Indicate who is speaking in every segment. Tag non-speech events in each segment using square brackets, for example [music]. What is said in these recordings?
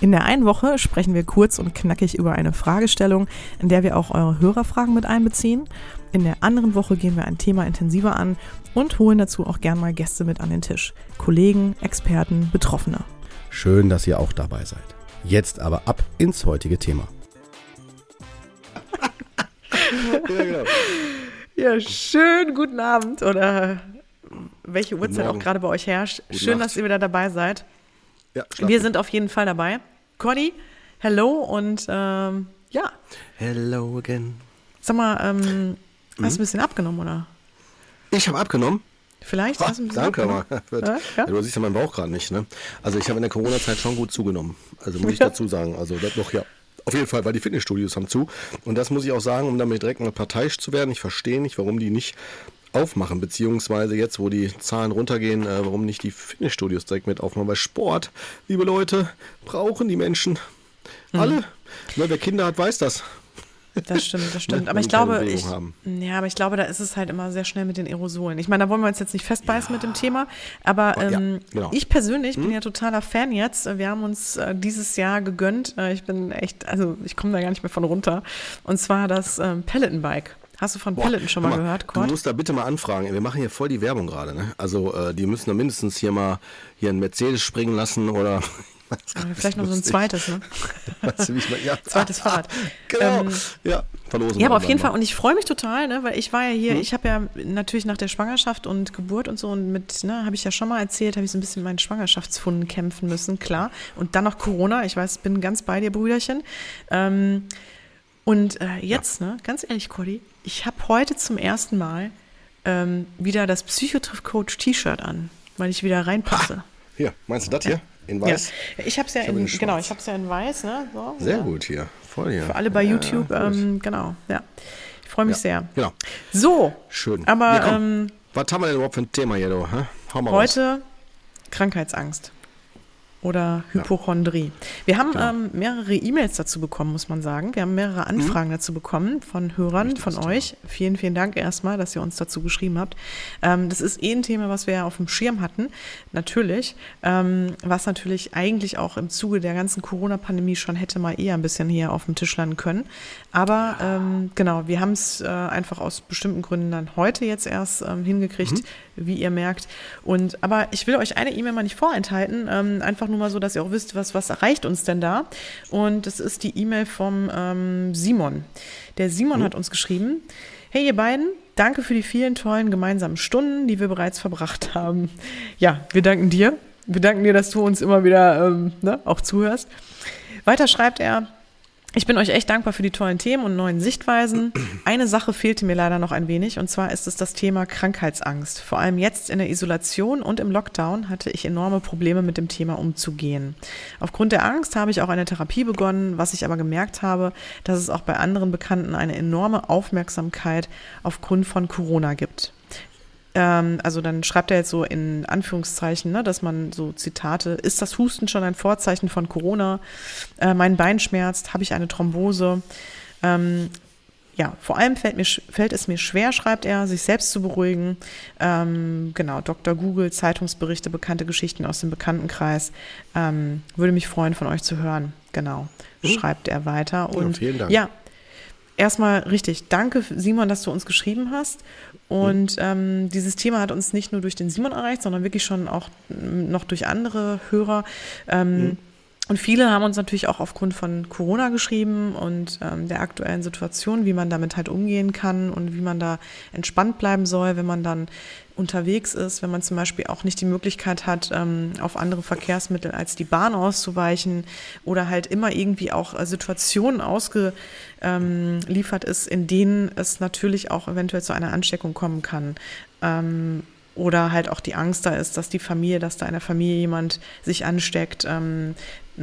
Speaker 1: In der einen Woche sprechen wir kurz und knackig über eine Fragestellung, in der wir auch eure Hörerfragen mit einbeziehen. In der anderen Woche gehen wir ein Thema intensiver an und holen dazu auch gern mal Gäste mit an den Tisch. Kollegen, Experten, Betroffene.
Speaker 2: Schön, dass ihr auch dabei seid. Jetzt aber ab ins heutige Thema. [laughs]
Speaker 1: ja, genau. Ja, schön guten Abend oder welche Uhrzeit auch gerade bei euch herrscht. Gute schön, Nacht. dass ihr wieder dabei seid. Ja, Wir sind auf jeden Fall dabei. Conny, hello und ähm, ja.
Speaker 2: Hello again.
Speaker 1: Sag mal, ähm, mhm. hast du ein bisschen abgenommen, oder?
Speaker 2: Ich habe abgenommen?
Speaker 1: Vielleicht
Speaker 2: hast du ein bisschen Danke, mal. [laughs] Ja, ja? Du siehst ja meinen Bauch gerade nicht, ne? Also ich habe in der Corona-Zeit schon gut zugenommen. Also muss ich dazu sagen. Also das noch, ja. Auf jeden Fall, weil die Fitnessstudios haben zu. Und das muss ich auch sagen, um damit direkt mal parteiisch zu werden. Ich verstehe nicht, warum die nicht aufmachen, beziehungsweise jetzt, wo die Zahlen runtergehen, äh, warum nicht die Fitnessstudios direkt mit aufmachen. Weil Sport, liebe Leute, brauchen die Menschen mhm. alle. Ne, wer Kinder hat, weiß das.
Speaker 1: Das stimmt, das stimmt. [laughs] aber ich glaube, ich, ja, aber ich glaube, da ist es halt immer sehr schnell mit den Aerosolen. Ich meine, da wollen wir uns jetzt nicht festbeißen ja. mit dem Thema, aber ähm, ja, genau. ich persönlich hm? bin ja totaler Fan jetzt. Wir haben uns äh, dieses Jahr gegönnt. Äh, ich bin echt, also ich komme da gar nicht mehr von runter. Und zwar das ähm, Pelletenbike. Hast du von Peloton schon mal, mal gehört,
Speaker 2: Kurt? Du musst da bitte mal anfragen. Wir machen hier voll die Werbung gerade. Ne? Also äh, die müssen da mindestens hier mal hier einen Mercedes springen lassen oder [laughs]
Speaker 1: Vielleicht noch so ein zweites, ne? [laughs]
Speaker 2: mal, ja.
Speaker 1: Zweites Fahrrad. [laughs]
Speaker 2: Genau. Ähm, ja,
Speaker 1: verlosen. Ja, aber auf jeden Fall, und ich freue mich total, ne, weil ich war ja hier, hm? ich habe ja natürlich nach der Schwangerschaft und Geburt und so und mit, ne, habe ich ja schon mal erzählt, habe ich so ein bisschen meinen Schwangerschaftsfunden kämpfen müssen, klar. Und dann noch Corona, ich weiß, bin ganz bei dir, Brüderchen. Ähm, und äh, jetzt, ja. ne, ganz ehrlich, Cody, ich habe heute zum ersten Mal ähm, wieder das Psychotriff-Coach-T-Shirt an, weil ich wieder reinpasse. Ha,
Speaker 2: hier, meinst du das hier? In weiß?
Speaker 1: Ja. Ich habe es ja, in, genau, ich ja in weiß, ne? So,
Speaker 2: sehr
Speaker 1: ja.
Speaker 2: gut hier, voll hier.
Speaker 1: Für alle bei ja, YouTube, ähm, genau, ja. Ich freue mich sehr.
Speaker 2: Genau.
Speaker 1: So.
Speaker 2: Schön.
Speaker 1: Aber ähm,
Speaker 2: was haben wir denn überhaupt für ein Thema hier, du?
Speaker 1: Hau mal heute raus. Krankheitsangst oder Hypochondrie. Wir haben genau. ähm, mehrere E-Mails dazu bekommen, muss man sagen. Wir haben mehrere mhm. Anfragen mhm. dazu bekommen von Hörern, Richtig von euch. Vielen, vielen Dank erstmal, dass ihr uns dazu geschrieben habt. Ähm, das ist eh ein Thema, was wir ja auf dem Schirm hatten, natürlich. Ähm, was natürlich eigentlich auch im Zuge der ganzen Corona-Pandemie schon hätte mal eher ein bisschen hier auf dem Tisch landen können. Aber ähm, genau, wir haben es äh, einfach aus bestimmten Gründen dann heute jetzt erst ähm, hingekriegt, mhm. Wie ihr merkt. Und aber ich will euch eine E-Mail mal nicht vorenthalten, ähm, einfach nur mal so, dass ihr auch wisst, was, was erreicht uns denn da. Und das ist die E-Mail vom ähm, Simon. Der Simon mhm. hat uns geschrieben, hey ihr beiden, danke für die vielen tollen gemeinsamen Stunden, die wir bereits verbracht haben. Ja, wir danken dir. Wir danken dir, dass du uns immer wieder ähm, ne, auch zuhörst. Weiter schreibt er, ich bin euch echt dankbar für die tollen Themen und neuen Sichtweisen. Eine Sache fehlte mir leider noch ein wenig, und zwar ist es das Thema Krankheitsangst. Vor allem jetzt in der Isolation und im Lockdown hatte ich enorme Probleme mit dem Thema umzugehen. Aufgrund der Angst habe ich auch eine Therapie begonnen, was ich aber gemerkt habe, dass es auch bei anderen Bekannten eine enorme Aufmerksamkeit aufgrund von Corona gibt ähm, also dann schreibt er jetzt so in Anführungszeichen, ne, dass man so Zitate, ist das Husten schon ein Vorzeichen von Corona? Äh, mein Bein schmerzt, habe ich eine Thrombose? Ähm, ja, vor allem fällt, mir, fällt es mir schwer, schreibt er, sich selbst zu beruhigen. Ähm, genau, Dr. Google, Zeitungsberichte, bekannte Geschichten aus dem Bekanntenkreis. Ähm, würde mich freuen, von euch zu hören. Genau, mhm. schreibt er weiter. Und
Speaker 2: ja, vielen Dank.
Speaker 1: Ja, erstmal richtig. Danke, Simon, dass du uns geschrieben hast. Und ähm, dieses Thema hat uns nicht nur durch den Simon erreicht, sondern wirklich schon auch noch durch andere Hörer. Ähm, mhm. Und viele haben uns natürlich auch aufgrund von Corona geschrieben und ähm, der aktuellen Situation, wie man damit halt umgehen kann und wie man da entspannt bleiben soll, wenn man dann unterwegs ist, wenn man zum Beispiel auch nicht die Möglichkeit hat, ähm, auf andere Verkehrsmittel als die Bahn auszuweichen oder halt immer irgendwie auch äh, Situationen ausgeliefert ähm, ist, in denen es natürlich auch eventuell zu einer Ansteckung kommen kann. Ähm, oder halt auch die Angst da ist, dass die Familie, dass da in der Familie jemand sich ansteckt. Ähm,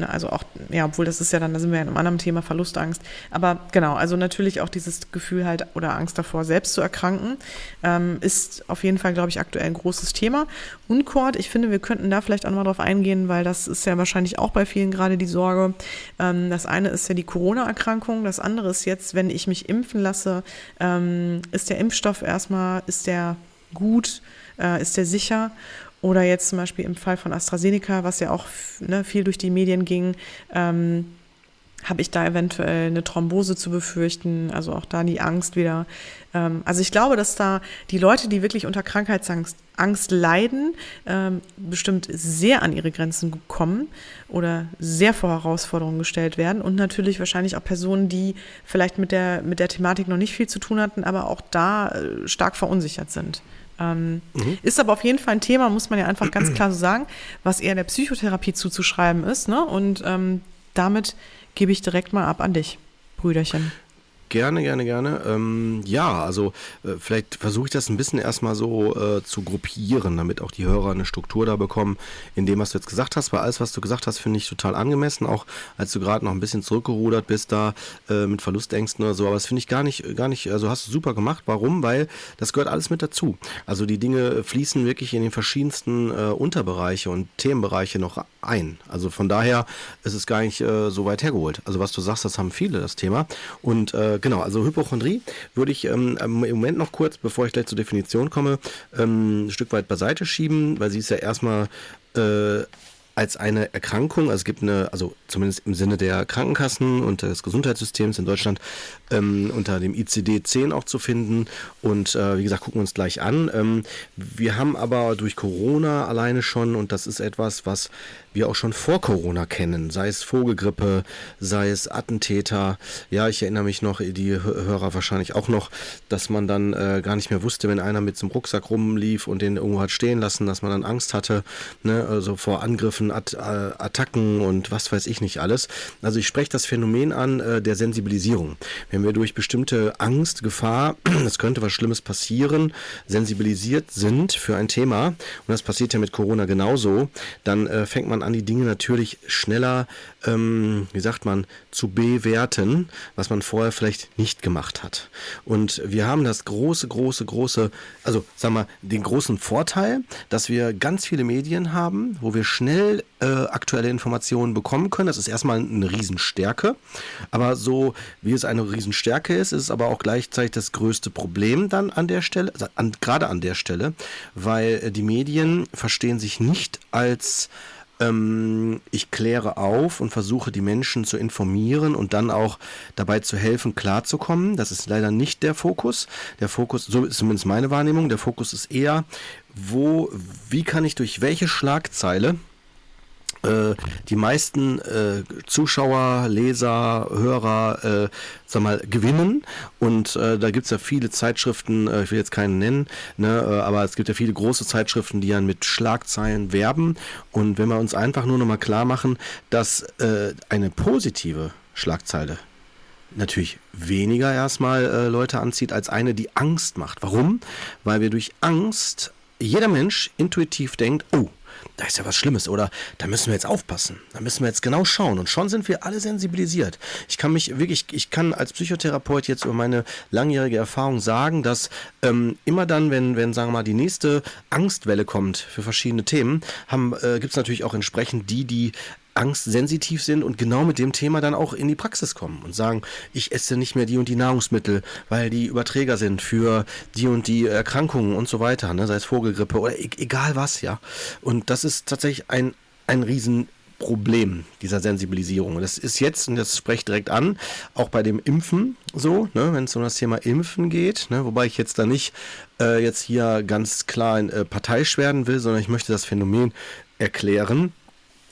Speaker 1: also auch, ja, obwohl das ist ja dann, da sind wir ja in einem anderen Thema, Verlustangst. Aber genau, also natürlich auch dieses Gefühl halt oder Angst davor, selbst zu erkranken, ähm, ist auf jeden Fall, glaube ich, aktuell ein großes Thema. Und Cord, ich finde, wir könnten da vielleicht auch mal drauf eingehen, weil das ist ja wahrscheinlich auch bei vielen gerade die Sorge. Ähm, das eine ist ja die Corona-Erkrankung, das andere ist jetzt, wenn ich mich impfen lasse, ähm, ist der Impfstoff erstmal, ist der gut? Äh, ist der sicher? Oder jetzt zum Beispiel im Fall von AstraZeneca, was ja auch ne, viel durch die Medien ging, ähm, habe ich da eventuell eine Thrombose zu befürchten, also auch da die Angst wieder. Ähm, also ich glaube, dass da die Leute, die wirklich unter Krankheitsangst Angst leiden, ähm, bestimmt sehr an ihre Grenzen kommen oder sehr vor Herausforderungen gestellt werden und natürlich wahrscheinlich auch Personen, die vielleicht mit der, mit der Thematik noch nicht viel zu tun hatten, aber auch da äh, stark verunsichert sind. Ähm, mhm. Ist aber auf jeden Fall ein Thema, muss man ja einfach ganz klar so sagen, was eher der Psychotherapie zuzuschreiben ist. Ne? Und ähm, damit gebe ich direkt mal ab an dich, Brüderchen.
Speaker 2: Gerne, gerne, gerne. Ähm, ja, also äh, vielleicht versuche ich das ein bisschen erstmal so äh, zu gruppieren, damit auch die Hörer eine Struktur da bekommen, in dem, was du jetzt gesagt hast. Weil alles, was du gesagt hast, finde ich total angemessen, auch als du gerade noch ein bisschen zurückgerudert bist da äh, mit Verlustängsten oder so. Aber das finde ich gar nicht, gar nicht, also hast du super gemacht. Warum? Weil das gehört alles mit dazu. Also die Dinge fließen wirklich in den verschiedensten äh, Unterbereiche und Themenbereiche noch ein. Also von daher ist es gar nicht äh, so weit hergeholt. Also was du sagst, das haben viele, das Thema. Und äh, genau, also Hypochondrie würde ich ähm, im Moment noch kurz, bevor ich gleich zur Definition komme, ähm, ein Stück weit beiseite schieben, weil sie ist ja erstmal äh, als eine Erkrankung, also es gibt eine, also zumindest im Sinne der Krankenkassen und des Gesundheitssystems in Deutschland ähm, unter dem ICD-10 auch zu finden. Und äh, wie gesagt, gucken wir uns gleich an. Ähm, wir haben aber durch Corona alleine schon, und das ist etwas, was wir auch schon vor Corona kennen, sei es Vogelgrippe, sei es Attentäter. Ja, ich erinnere mich noch, die Hörer wahrscheinlich auch noch, dass man dann äh, gar nicht mehr wusste, wenn einer mit so einem Rucksack rumlief und den irgendwo hat stehen lassen, dass man dann Angst hatte, ne, also vor Angriffen, At äh, Attacken und was weiß ich nicht alles. Also ich spreche das Phänomen an äh, der Sensibilisierung. Wenn wir durch bestimmte Angst, Gefahr, [clears throat] es könnte was Schlimmes passieren, sensibilisiert sind für ein Thema, und das passiert ja mit Corona genauso, dann äh, fängt man an, die Dinge natürlich schneller, ähm, wie sagt man, zu bewerten, was man vorher vielleicht nicht gemacht hat. Und wir haben das große, große, große, also sagen wir, den großen Vorteil, dass wir ganz viele Medien haben, wo wir schnell äh, aktuelle Informationen bekommen können. Das ist erstmal eine Riesenstärke. Aber so wie es eine Riesenstärke ist, ist es aber auch gleichzeitig das größte Problem dann an der Stelle, also an, gerade an der Stelle, weil äh, die Medien verstehen sich nicht als ähm, ich kläre auf und versuche die Menschen zu informieren und dann auch dabei zu helfen, klarzukommen. Das ist leider nicht der Fokus. Der Fokus, so ist zumindest meine Wahrnehmung, der Fokus ist eher, wo, wie kann ich durch welche Schlagzeile die meisten äh, Zuschauer, Leser, Hörer, äh, sag mal, gewinnen. Und äh, da gibt's ja viele Zeitschriften, äh, ich will jetzt keinen nennen, ne, äh, aber es gibt ja viele große Zeitschriften, die ja mit Schlagzeilen werben. Und wenn wir uns einfach nur nochmal klar machen, dass äh, eine positive Schlagzeile natürlich weniger erstmal äh, Leute anzieht als eine, die Angst macht. Warum? Weil wir durch Angst jeder Mensch intuitiv denkt, oh, da ist ja was Schlimmes oder da müssen wir jetzt aufpassen. Da müssen wir jetzt genau schauen. Und schon sind wir alle sensibilisiert. Ich kann mich wirklich, ich kann als Psychotherapeut jetzt über meine langjährige Erfahrung sagen, dass ähm, immer dann, wenn, wenn, sagen wir mal, die nächste Angstwelle kommt für verschiedene Themen, äh, gibt es natürlich auch entsprechend die, die angstsensitiv sind und genau mit dem Thema dann auch in die Praxis kommen und sagen, ich esse nicht mehr die und die Nahrungsmittel, weil die Überträger sind für die und die Erkrankungen und so weiter, ne? sei es Vogelgrippe oder e egal was, ja. Und das ist tatsächlich ein, ein Riesenproblem dieser Sensibilisierung. Das ist jetzt, und das spreche ich direkt an, auch bei dem Impfen so, ne, wenn es um das Thema Impfen geht, ne, wobei ich jetzt da nicht äh, jetzt hier ganz klar in, äh, parteiisch werden will, sondern ich möchte das Phänomen erklären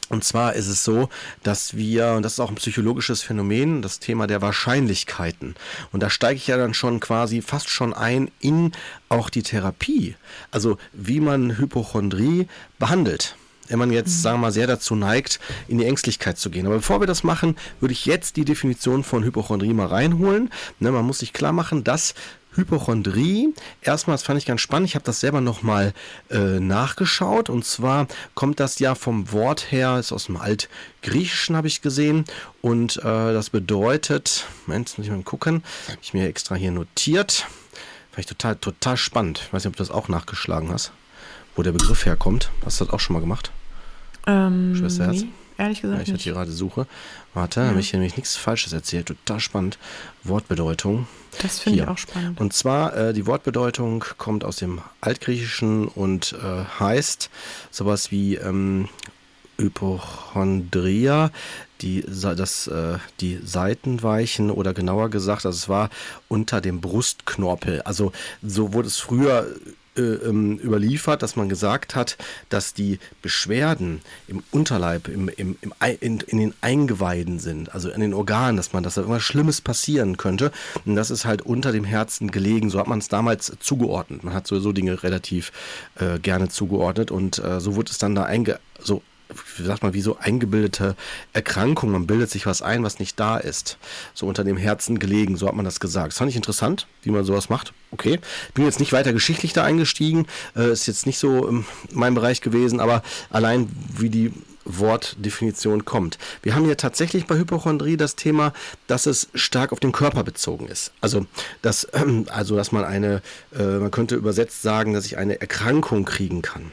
Speaker 2: und zwar ist es so, dass wir, und das ist auch ein psychologisches Phänomen, das Thema der Wahrscheinlichkeiten. Und da steige ich ja dann schon quasi fast schon ein in auch die Therapie. Also wie man Hypochondrie behandelt wenn man jetzt, mhm. sagen wir mal, sehr dazu neigt, in die Ängstlichkeit zu gehen. Aber bevor wir das machen, würde ich jetzt die Definition von Hypochondrie mal reinholen. Ne, man muss sich klar machen, dass Hypochondrie. Erstmal, das fand ich ganz spannend. Ich habe das selber nochmal äh, nachgeschaut. Und zwar kommt das ja vom Wort her, ist aus dem Altgriechischen, habe ich gesehen. Und äh, das bedeutet, Moment, muss ich mal gucken, habe ich mir extra hier notiert. Fand ich total, total spannend. Ich weiß nicht, ob du das auch nachgeschlagen hast, wo der Begriff herkommt. Hast du das auch schon mal gemacht?
Speaker 1: Ähm, Schwesterherz? Nee, ehrlich gesagt.
Speaker 2: Ja, ich hatte gerade Suche. Warte, ja. habe ich nämlich nichts Falsches erzählt. Total spannend. Wortbedeutung.
Speaker 1: Das finde ich auch spannend.
Speaker 2: Und zwar, äh, die Wortbedeutung kommt aus dem Altgriechischen und äh, heißt sowas wie ähm, Hypochondria, die, das, äh, die Seitenweichen oder genauer gesagt, also es war unter dem Brustknorpel. Also so wurde es früher überliefert, dass man gesagt hat, dass die Beschwerden im Unterleib, im, im, im, in, in, den Eingeweiden sind, also in den Organen, dass man, dass da irgendwas Schlimmes passieren könnte. Und das ist halt unter dem Herzen gelegen. So hat man es damals zugeordnet. Man hat sowieso Dinge relativ äh, gerne zugeordnet und äh, so wurde es dann da einge wie sagt man, wie so eingebildete Erkrankung. Man bildet sich was ein, was nicht da ist. So unter dem Herzen gelegen, so hat man das gesagt. Das fand ich interessant, wie man sowas macht. Okay. Bin jetzt nicht weiter geschichtlich da eingestiegen, äh, ist jetzt nicht so in meinem Bereich gewesen, aber allein wie die Wortdefinition kommt. Wir haben hier tatsächlich bei Hypochondrie das Thema, dass es stark auf den Körper bezogen ist. Also, dass, also, dass man eine, äh, man könnte übersetzt sagen, dass ich eine Erkrankung kriegen kann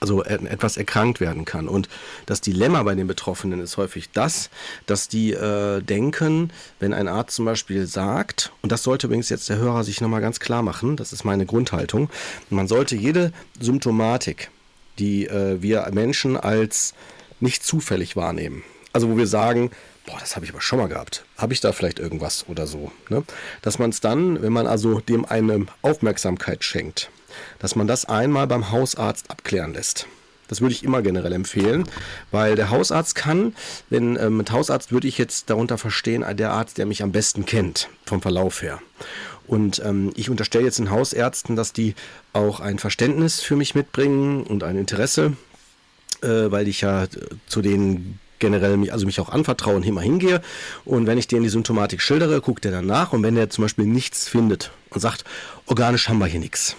Speaker 2: also etwas erkrankt werden kann. Und das Dilemma bei den Betroffenen ist häufig das, dass die äh, denken, wenn ein Arzt zum Beispiel sagt, und das sollte übrigens jetzt der Hörer sich nochmal ganz klar machen, das ist meine Grundhaltung, man sollte jede Symptomatik, die äh, wir Menschen als nicht zufällig wahrnehmen, also wo wir sagen, boah, das habe ich aber schon mal gehabt. Habe ich da vielleicht irgendwas oder so? Ne? Dass man es dann, wenn man also dem eine Aufmerksamkeit schenkt, dass man das einmal beim Hausarzt abklären lässt. Das würde ich immer generell empfehlen, weil der Hausarzt kann, wenn äh, mit Hausarzt würde ich jetzt darunter verstehen, der Arzt, der mich am besten kennt, vom Verlauf her. Und ähm, ich unterstelle jetzt den Hausärzten, dass die auch ein Verständnis für mich mitbringen und ein Interesse, äh, weil ich ja äh, zu denen generell mich, also mich auch anvertrauen, immer hingehe. Und wenn ich denen die Symptomatik schildere, guckt er dann nach. Und wenn er zum Beispiel nichts findet und sagt, organisch haben wir hier nichts,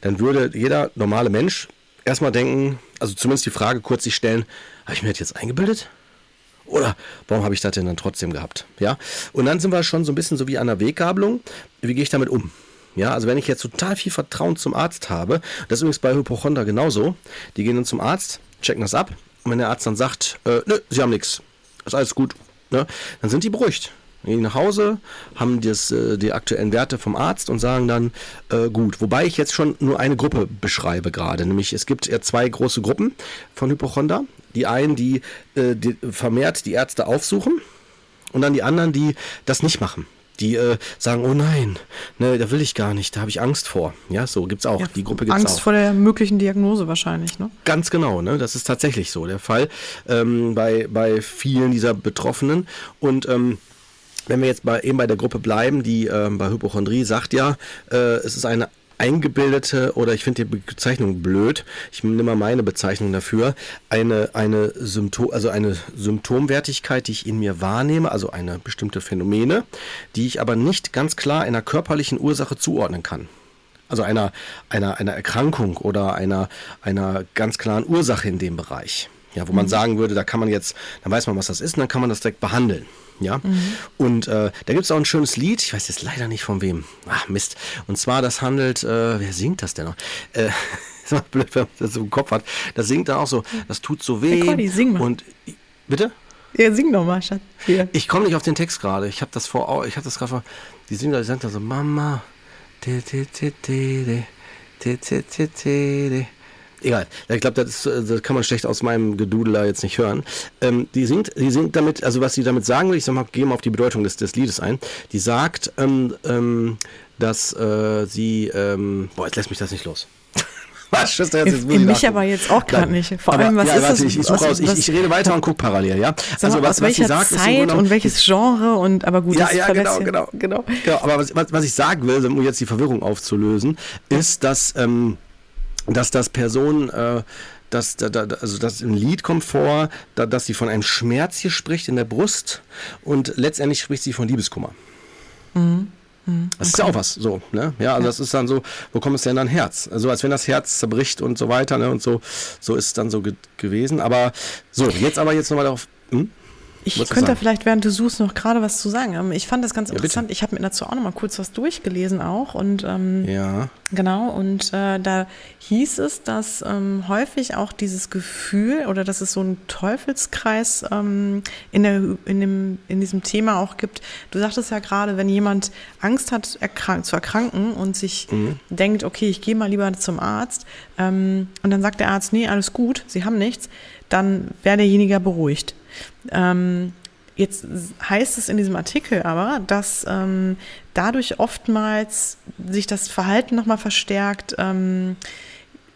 Speaker 2: dann würde jeder normale Mensch erstmal denken, also zumindest die Frage kurz sich stellen, habe ich mir das jetzt eingebildet? Oder warum habe ich das denn dann trotzdem gehabt? Ja, und dann sind wir schon so ein bisschen so wie an der Weggabelung. Wie gehe ich damit um? Ja, also wenn ich jetzt total viel Vertrauen zum Arzt habe, das ist übrigens bei Hypochonder genauso, die gehen dann zum Arzt, checken das ab und wenn der Arzt dann sagt, äh, nö, sie haben nichts, ist alles gut, ne, dann sind die beruhigt gehen nach Hause, haben das, äh, die aktuellen Werte vom Arzt und sagen dann, äh, gut. Wobei ich jetzt schon nur eine Gruppe beschreibe gerade. Nämlich es gibt ja zwei große Gruppen von Hypochonder. Die einen, die, äh, die vermehrt die Ärzte aufsuchen und dann die anderen, die das nicht machen die äh, sagen, oh nein, ne, da will ich gar nicht, da habe ich Angst vor. Ja, so gibt es auch. Ja, die Gruppe gibt's
Speaker 1: Angst
Speaker 2: auch.
Speaker 1: vor der möglichen Diagnose wahrscheinlich, ne?
Speaker 2: Ganz genau, ne? Das ist tatsächlich so der Fall ähm, bei, bei vielen dieser Betroffenen. Und ähm, wenn wir jetzt bei, eben bei der Gruppe bleiben, die äh, bei Hypochondrie sagt ja, äh, es ist eine eingebildete oder ich finde die Bezeichnung blöd. Ich nehme mal meine Bezeichnung dafür. Eine, eine Symptom, also eine Symptomwertigkeit, die ich in mir wahrnehme, also eine bestimmte Phänomene, die ich aber nicht ganz klar einer körperlichen Ursache zuordnen kann. Also einer, einer, einer Erkrankung oder einer, einer ganz klaren Ursache in dem Bereich. Ja, wo man mhm. sagen würde, da kann man jetzt, dann weiß man, was das ist und dann kann man das direkt behandeln. Ja, mhm. und äh, da gibt es auch ein schönes Lied, ich weiß jetzt leider nicht von wem. Ach, Mist. Und zwar, das handelt, äh, wer singt das denn noch? Äh, [laughs] ist mal blöd, wenn man das so im Kopf hat. Das singt dann auch so, das tut so weh. Hey,
Speaker 1: Conny, sing mal.
Speaker 2: Und, bitte?
Speaker 1: Ja, sing doch mal, Schatz.
Speaker 2: Hier. Ich komme nicht auf den Text gerade. Ich habe das vor, ich habe das gerade vor, die singt, die sagt da so, Mama, te, te, te, te, te, te, te, te, Egal. Ich glaube, das, das, kann man schlecht aus meinem Gedudler jetzt nicht hören. Ähm, die singt, die singt damit, also was sie damit sagen will, ich sag mal, gehen wir auf die Bedeutung des, des Liedes ein. Die sagt, ähm, ähm, dass äh, sie, ähm, boah, jetzt lässt mich das nicht los. [laughs]
Speaker 1: Was, Schwester, jetzt, jetzt muss mich aber jetzt auch gerade nicht. Vor allem, was ja, ist warte,
Speaker 2: das? Ich, ich, raus. Ich, ich, rede weiter und gucke parallel, ja?
Speaker 1: Also, was, was sie sagt, Zeit ist und welches Genre und, aber gut,
Speaker 2: ja, ja, genau, genau, genau, genau. Aber was, was, was ich sagen will, um jetzt die Verwirrung aufzulösen, ist, dass, ähm, dass das Person, äh, dass, da, da, also das im Lied kommt vor, da, dass sie von einem Schmerz hier spricht in der Brust und letztendlich spricht sie von Liebeskummer. Mhm. Mhm. Das okay. ist ja auch was, so, ne? Ja, also ja. das ist dann so, wo kommt es denn dann Herz? Also als wenn das Herz zerbricht und so weiter, ne? Und so, so ist es dann so ge gewesen. Aber so, jetzt aber jetzt nochmal darauf. Hm?
Speaker 1: Ich könnte da vielleicht, während du suchst, noch gerade was zu sagen. Ähm, ich fand das ganz interessant. Ja, ich habe mir dazu auch noch mal kurz was durchgelesen auch. Und ähm, ja. Genau, und äh, da hieß es, dass ähm, häufig auch dieses Gefühl oder dass es so einen Teufelskreis ähm, in, der, in, dem, in diesem Thema auch gibt. Du sagtest ja gerade, wenn jemand Angst hat, erkrank zu erkranken und sich mhm. denkt, okay, ich gehe mal lieber zum Arzt, ähm, und dann sagt der Arzt, nee, alles gut, Sie haben nichts, dann wäre derjenige beruhigt. Ähm, Jetzt heißt es in diesem Artikel aber, dass ähm, dadurch oftmals sich das Verhalten nochmal verstärkt, ähm,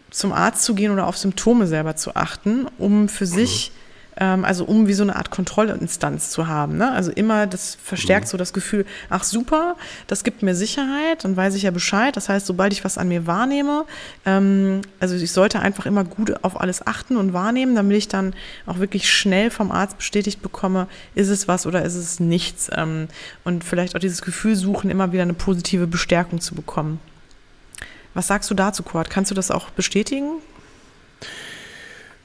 Speaker 1: zum Arzt zu gehen oder auf Symptome selber zu achten, um für mhm. sich ähm, also um wie so eine Art Kontrollinstanz zu haben. Ne? Also immer, das verstärkt mhm. so das Gefühl, ach super, das gibt mir Sicherheit, dann weiß ich ja Bescheid. Das heißt, sobald ich was an mir wahrnehme, ähm, also ich sollte einfach immer gut auf alles achten und wahrnehmen, damit ich dann auch wirklich schnell vom Arzt bestätigt bekomme, ist es was oder ist es nichts. Ähm, und vielleicht auch dieses Gefühl suchen, immer wieder eine positive Bestärkung zu bekommen. Was sagst du dazu, Kurt? Kannst du das auch bestätigen?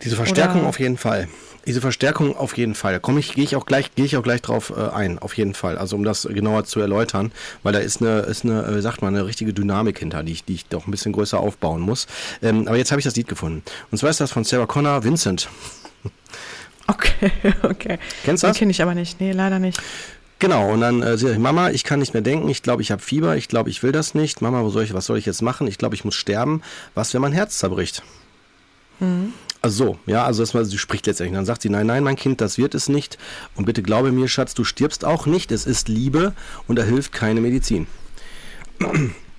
Speaker 2: Diese Verstärkung Oder? auf jeden Fall. Diese Verstärkung auf jeden Fall. Da komme ich, gehe ich auch gleich, gehe ich auch gleich drauf äh, ein, auf jeden Fall. Also um das genauer zu erläutern, weil da ist eine, ist eine, äh, sagt man, eine richtige Dynamik hinter, die ich, die ich doch ein bisschen größer aufbauen muss. Ähm, aber jetzt habe ich das Lied gefunden. Und zwar ist das von Sarah Connor, Vincent. [laughs]
Speaker 1: Okay, okay.
Speaker 2: Kennst du das?
Speaker 1: Den kenne ich aber nicht. Nee, leider nicht.
Speaker 2: Genau, und dann äh, ich, Mama, ich kann nicht mehr denken, ich glaube, ich habe Fieber, ich glaube, ich will das nicht. Mama, wo soll ich, was soll ich jetzt machen? Ich glaube, ich muss sterben. Was, wenn mein Herz zerbricht? Mhm. Also so, ja, also erstmal, sie spricht letztendlich. Dann sagt sie, nein, nein, mein Kind, das wird es nicht. Und bitte glaube mir, Schatz, du stirbst auch nicht. Es ist Liebe und da hilft keine Medizin.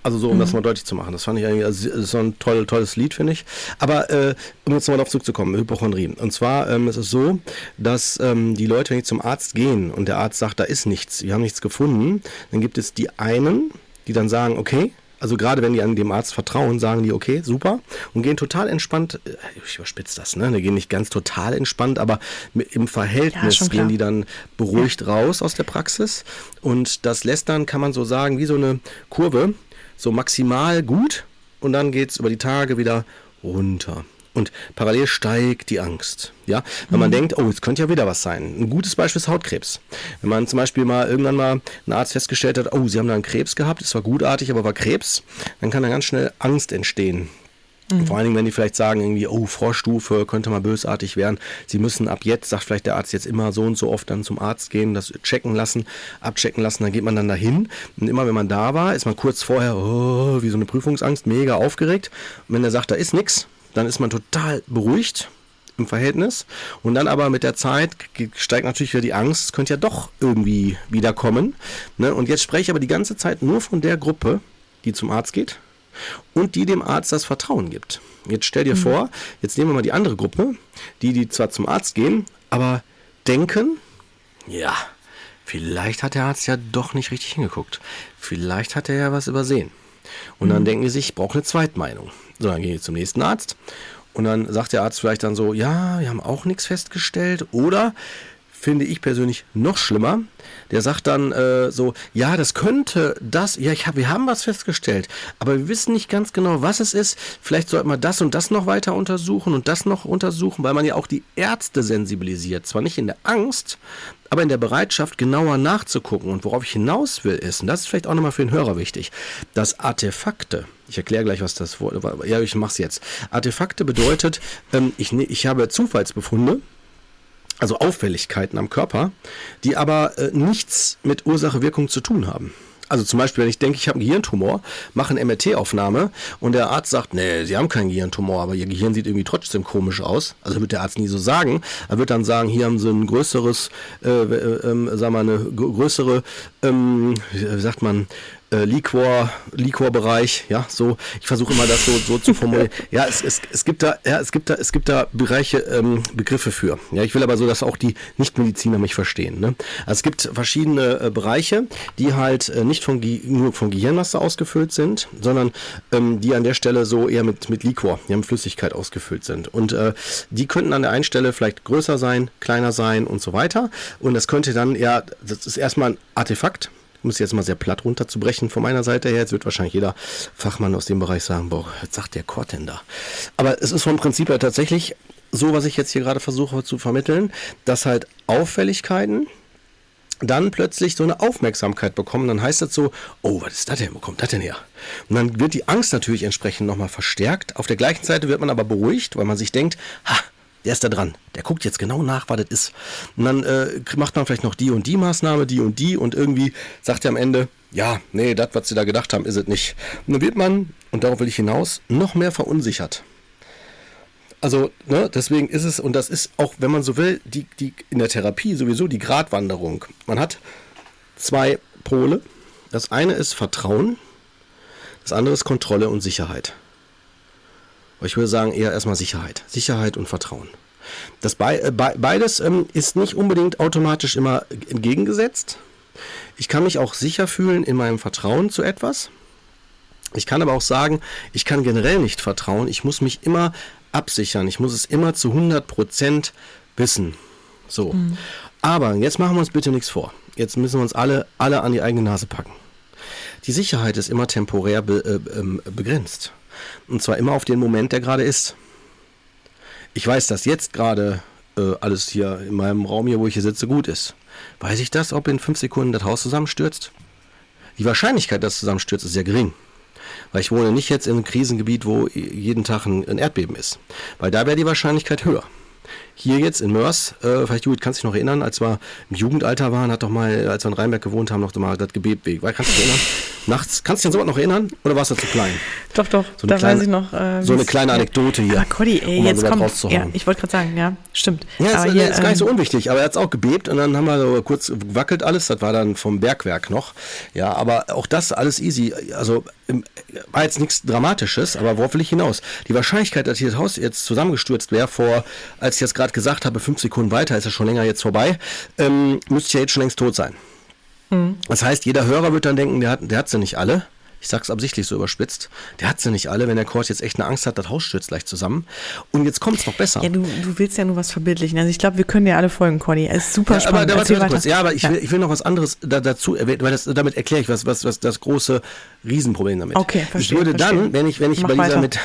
Speaker 2: Also so, um mhm. das mal deutlich zu machen. Das fand ich eigentlich also, so ein toll, tolles Lied, finde ich. Aber äh, um jetzt nochmal darauf zurückzukommen, Hypochondrie. Und zwar ähm, es ist es so, dass ähm, die Leute, wenn die zum Arzt gehen und der Arzt sagt, da ist nichts, wir haben nichts gefunden, dann gibt es die einen, die dann sagen, okay, also gerade wenn die an dem Arzt vertrauen, sagen die, okay, super, und gehen total entspannt, äh, ich überspitze das, ne? Die gehen nicht ganz total entspannt, aber im Verhältnis ja, gehen die dann beruhigt ja. raus aus der Praxis. Und das lässt dann, kann man so sagen, wie so eine Kurve, so maximal gut und dann geht es über die Tage wieder runter. Und parallel steigt die Angst. Ja, wenn man mhm. denkt, oh, es könnte ja wieder was sein. Ein gutes Beispiel ist Hautkrebs. Wenn man zum Beispiel mal irgendwann mal ein Arzt festgestellt hat, oh, sie haben da einen Krebs gehabt, es war gutartig, aber war Krebs, dann kann da ganz schnell Angst entstehen. Mhm. Vor allen Dingen, wenn die vielleicht sagen, irgendwie, oh, Vorstufe könnte mal bösartig werden. Sie müssen ab jetzt, sagt vielleicht der Arzt jetzt immer so und so oft dann zum Arzt gehen, das checken lassen, abchecken lassen, dann geht man dann dahin. Und immer wenn man da war, ist man kurz vorher, oh, wie so eine Prüfungsangst, mega aufgeregt. Und wenn er sagt, da ist nichts, dann ist man total beruhigt im Verhältnis. Und dann aber mit der Zeit steigt natürlich wieder die Angst, es könnte ja doch irgendwie wiederkommen. Ne? Und jetzt spreche ich aber die ganze Zeit nur von der Gruppe, die zum Arzt geht und die dem Arzt das Vertrauen gibt. Jetzt stell dir mhm. vor, jetzt nehmen wir mal die andere Gruppe, die, die zwar zum Arzt gehen, aber denken, ja, vielleicht hat der Arzt ja doch nicht richtig hingeguckt. Vielleicht hat er ja was übersehen. Und dann mhm. denken die sich, ich brauche eine Zweitmeinung. So, dann gehe ich zum nächsten Arzt. Und dann sagt der Arzt vielleicht dann so, ja, wir haben auch nichts festgestellt. Oder finde ich persönlich noch schlimmer. Der sagt dann äh, so, ja, das könnte das, ja, ich hab, wir haben was festgestellt, aber wir wissen nicht ganz genau, was es ist. Vielleicht sollten wir das und das noch weiter untersuchen und das noch untersuchen, weil man ja auch die Ärzte sensibilisiert. Zwar nicht in der Angst, aber in der Bereitschaft, genauer nachzugucken. Und worauf ich hinaus will, ist, und das ist vielleicht auch nochmal für den Hörer wichtig, dass Artefakte, ich erkläre gleich, was das war, ja, ich mache es jetzt. Artefakte bedeutet, ähm, ich, ne, ich habe Zufallsbefunde, also Auffälligkeiten am Körper, die aber äh, nichts mit Ursache-Wirkung zu tun haben. Also zum Beispiel, wenn ich denke, ich habe einen Gehirntumor, mache eine MRT-Aufnahme und der Arzt sagt, nee, Sie haben keinen Gehirntumor, aber Ihr Gehirn sieht irgendwie trotzdem komisch aus. Also wird der Arzt nie so sagen. Er wird dann sagen, hier haben Sie ein größeres, äh, äh, äh, sagen wir, eine größere, ähm, wie sagt man, äh, Liquor, Liquor-Bereich, ja, so, ich versuche immer das so, so zu formulieren. [laughs] Ja, es, es, es gibt da, ja, es gibt da, es gibt da Bereiche, ähm, Begriffe für. Ja, ich will aber so, dass auch die Nichtmediziner mich verstehen. Ne? Also es gibt verschiedene äh, Bereiche, die halt äh, nicht von, nur von Gehirnmasse ausgefüllt sind, sondern ähm, die an der Stelle so eher mit, mit Liquor, ja, mit Flüssigkeit ausgefüllt sind. Und äh, die könnten an der einen Stelle vielleicht größer sein, kleiner sein und so weiter. Und das könnte dann, ja, das ist erstmal ein Artefakt, um es jetzt mal sehr platt runterzubrechen von meiner Seite her. Jetzt wird wahrscheinlich jeder Fachmann aus dem Bereich sagen, boah, was sagt der Kort denn da? Aber es ist vom Prinzip her tatsächlich so, was ich jetzt hier gerade versuche zu vermitteln, dass halt Auffälligkeiten, dann plötzlich so eine Aufmerksamkeit bekommen. Dann heißt das so, oh, was ist das denn? Wo kommt das denn her? Und dann wird die Angst natürlich entsprechend nochmal verstärkt. Auf der gleichen Seite wird man aber beruhigt, weil man sich denkt, ha, der ist da dran. Der guckt jetzt genau nach, was das ist. Und dann äh, macht man vielleicht noch die und die Maßnahme, die und die und irgendwie sagt er am Ende, ja, nee, das, was sie da gedacht haben, ist es nicht. Und dann wird man, und darauf will ich hinaus, noch mehr verunsichert. Also, ne, deswegen ist es, und das ist auch, wenn man so will, die, die in der Therapie sowieso die Gratwanderung. Man hat zwei Pole. Das eine ist Vertrauen, das andere ist Kontrolle und Sicherheit. Aber ich würde sagen, eher erstmal Sicherheit. Sicherheit und Vertrauen. Das be äh, be beides ähm, ist nicht unbedingt automatisch immer entgegengesetzt. Ich kann mich auch sicher fühlen in meinem Vertrauen zu etwas. Ich kann aber auch sagen, ich kann generell nicht vertrauen. Ich muss mich immer absichern. Ich muss es immer zu 100% wissen. So. Mhm. Aber jetzt machen wir uns bitte nichts vor. Jetzt müssen wir uns alle, alle an die eigene Nase packen. Die Sicherheit ist immer temporär be, äh, ähm, begrenzt. Und zwar immer auf den Moment, der gerade ist. Ich weiß, dass jetzt gerade äh, alles hier in meinem Raum hier, wo ich hier sitze, gut ist. Weiß ich das, ob in fünf Sekunden das Haus zusammenstürzt? Die Wahrscheinlichkeit, dass es zusammenstürzt, ist sehr gering. Weil ich wohne nicht jetzt in einem Krisengebiet, wo jeden Tag ein, ein Erdbeben ist. Weil da wäre die Wahrscheinlichkeit höher. Hier jetzt in Mörs, äh, vielleicht Judith, kannst du dich noch erinnern, als wir im Jugendalter waren, hat doch mal, als wir in Rheinberg gewohnt haben, noch mal das gebebt. Kannst du dich erinnern? Nachts, kannst du dich an sowas noch erinnern? Oder warst du zu klein?
Speaker 1: Doch, doch,
Speaker 2: so da kleine, weiß ich noch. Äh,
Speaker 1: so eine kleine Anekdote hier.
Speaker 2: Ah, Cody, ey, um jetzt kommt, ja, ich wollte gerade sagen, ja, stimmt. Ja, aber ist, hier, ist gar nicht so ähm, unwichtig, aber er hat es auch gebebt und dann haben wir so kurz gewackelt alles, das war dann vom Bergwerk noch. Ja, aber auch das alles easy, also war jetzt nichts Dramatisches, aber worauf will ich hinaus? Die Wahrscheinlichkeit, dass hier das Haus jetzt zusammengestürzt wäre, vor, als ich das gerade gesagt habe, fünf Sekunden weiter, ist ja schon länger jetzt vorbei, ähm, müsste ich ja jetzt schon längst tot sein. Mhm. Das heißt, jeder Hörer wird dann denken, der hat, der hat sie nicht alle. Ich sag's absichtlich so überspitzt. Der hat sie nicht alle. Wenn der Kord jetzt echt eine Angst hat, das Haus stürzt gleich zusammen. Und jetzt kommt's noch besser.
Speaker 1: Ja, du, du willst ja nur was verbildlichen. Also ich glaube, wir können dir alle folgen, Cordy. Es ist super
Speaker 2: ja,
Speaker 1: spannend.
Speaker 2: Aber, aber kurz. Ja, aber ich, ja. Will, ich will noch was anderes da, dazu, weil das, damit erkläre ich was, was, was das große Riesenproblem damit.
Speaker 1: Okay, verstehe.
Speaker 2: Ich würde
Speaker 1: verstehe.
Speaker 2: dann, wenn ich, wenn ich bei dieser mit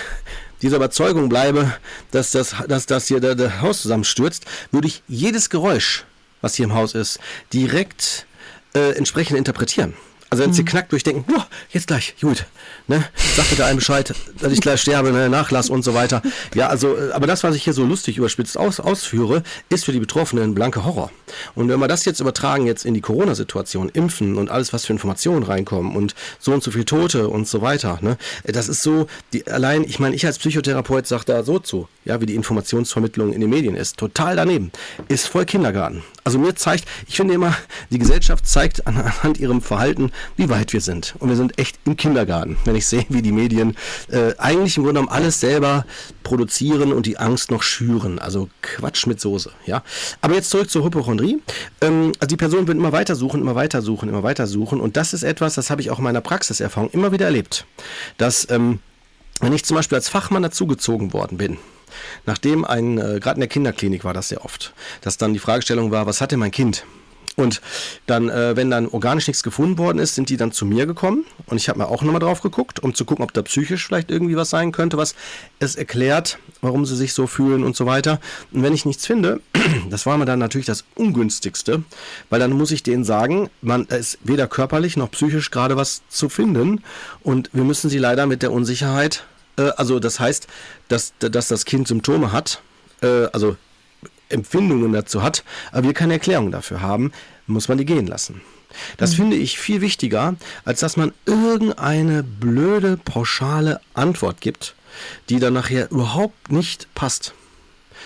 Speaker 2: dieser Überzeugung bleibe, dass das, dass das hier das, das Haus zusammenstürzt, würde ich jedes Geräusch, was hier im Haus ist, direkt äh, entsprechend interpretieren. Also wenn es mhm. knackt, durchdenken, oh, jetzt gleich, gut, ne? Sag bitte einem Bescheid, dass ich gleich sterbe, ne? Nachlass und so weiter. Ja, also, äh, aber das, was ich hier so lustig überspitzt aus, ausführe, ist für die Betroffenen ein blanker Horror. Und wenn wir das jetzt übertragen, jetzt in die Corona-Situation, Impfen und alles, was für Informationen reinkommen und so und so viel Tote und so weiter, ne? Das ist so, die, allein, ich meine, ich als Psychotherapeut sage da so zu, ja, wie die Informationsvermittlung in den Medien ist, total daneben, ist voll Kindergarten. Also mir zeigt, ich finde immer, die Gesellschaft zeigt anhand ihrem Verhalten, wie weit wir sind. Und wir sind echt im Kindergarten, wenn ich sehe, wie die Medien äh, eigentlich im Grunde genommen alles selber produzieren und die Angst noch schüren. Also Quatsch mit Soße. Ja? Aber jetzt zurück zur Hypochondrie. Ähm, also die Person wird immer weiter suchen, immer weiter suchen, immer weiter suchen. Und das ist etwas, das habe ich auch in meiner Praxiserfahrung immer wieder erlebt. Dass, ähm, wenn ich zum Beispiel als Fachmann dazugezogen worden bin, nachdem ein, äh, gerade in der Kinderklinik war das sehr oft, dass dann die Fragestellung war, was hatte mein Kind? Und dann, äh, wenn dann organisch nichts gefunden worden ist, sind die dann zu mir gekommen und ich habe mir auch nochmal drauf geguckt, um zu gucken, ob da psychisch vielleicht irgendwie was sein könnte, was es erklärt, warum sie sich so fühlen und so weiter. Und wenn ich nichts finde, [clears throat] das war mir dann natürlich das ungünstigste, weil dann muss ich denen sagen, man ist weder körperlich noch psychisch gerade was zu finden und wir müssen sie leider mit der Unsicherheit, also das heißt, dass, dass das Kind Symptome hat, äh, also Empfindungen dazu hat, aber wir keine Erklärung dafür haben, muss man die gehen lassen. Das mhm. finde ich viel wichtiger, als dass man irgendeine blöde, pauschale Antwort gibt, die dann nachher überhaupt nicht passt.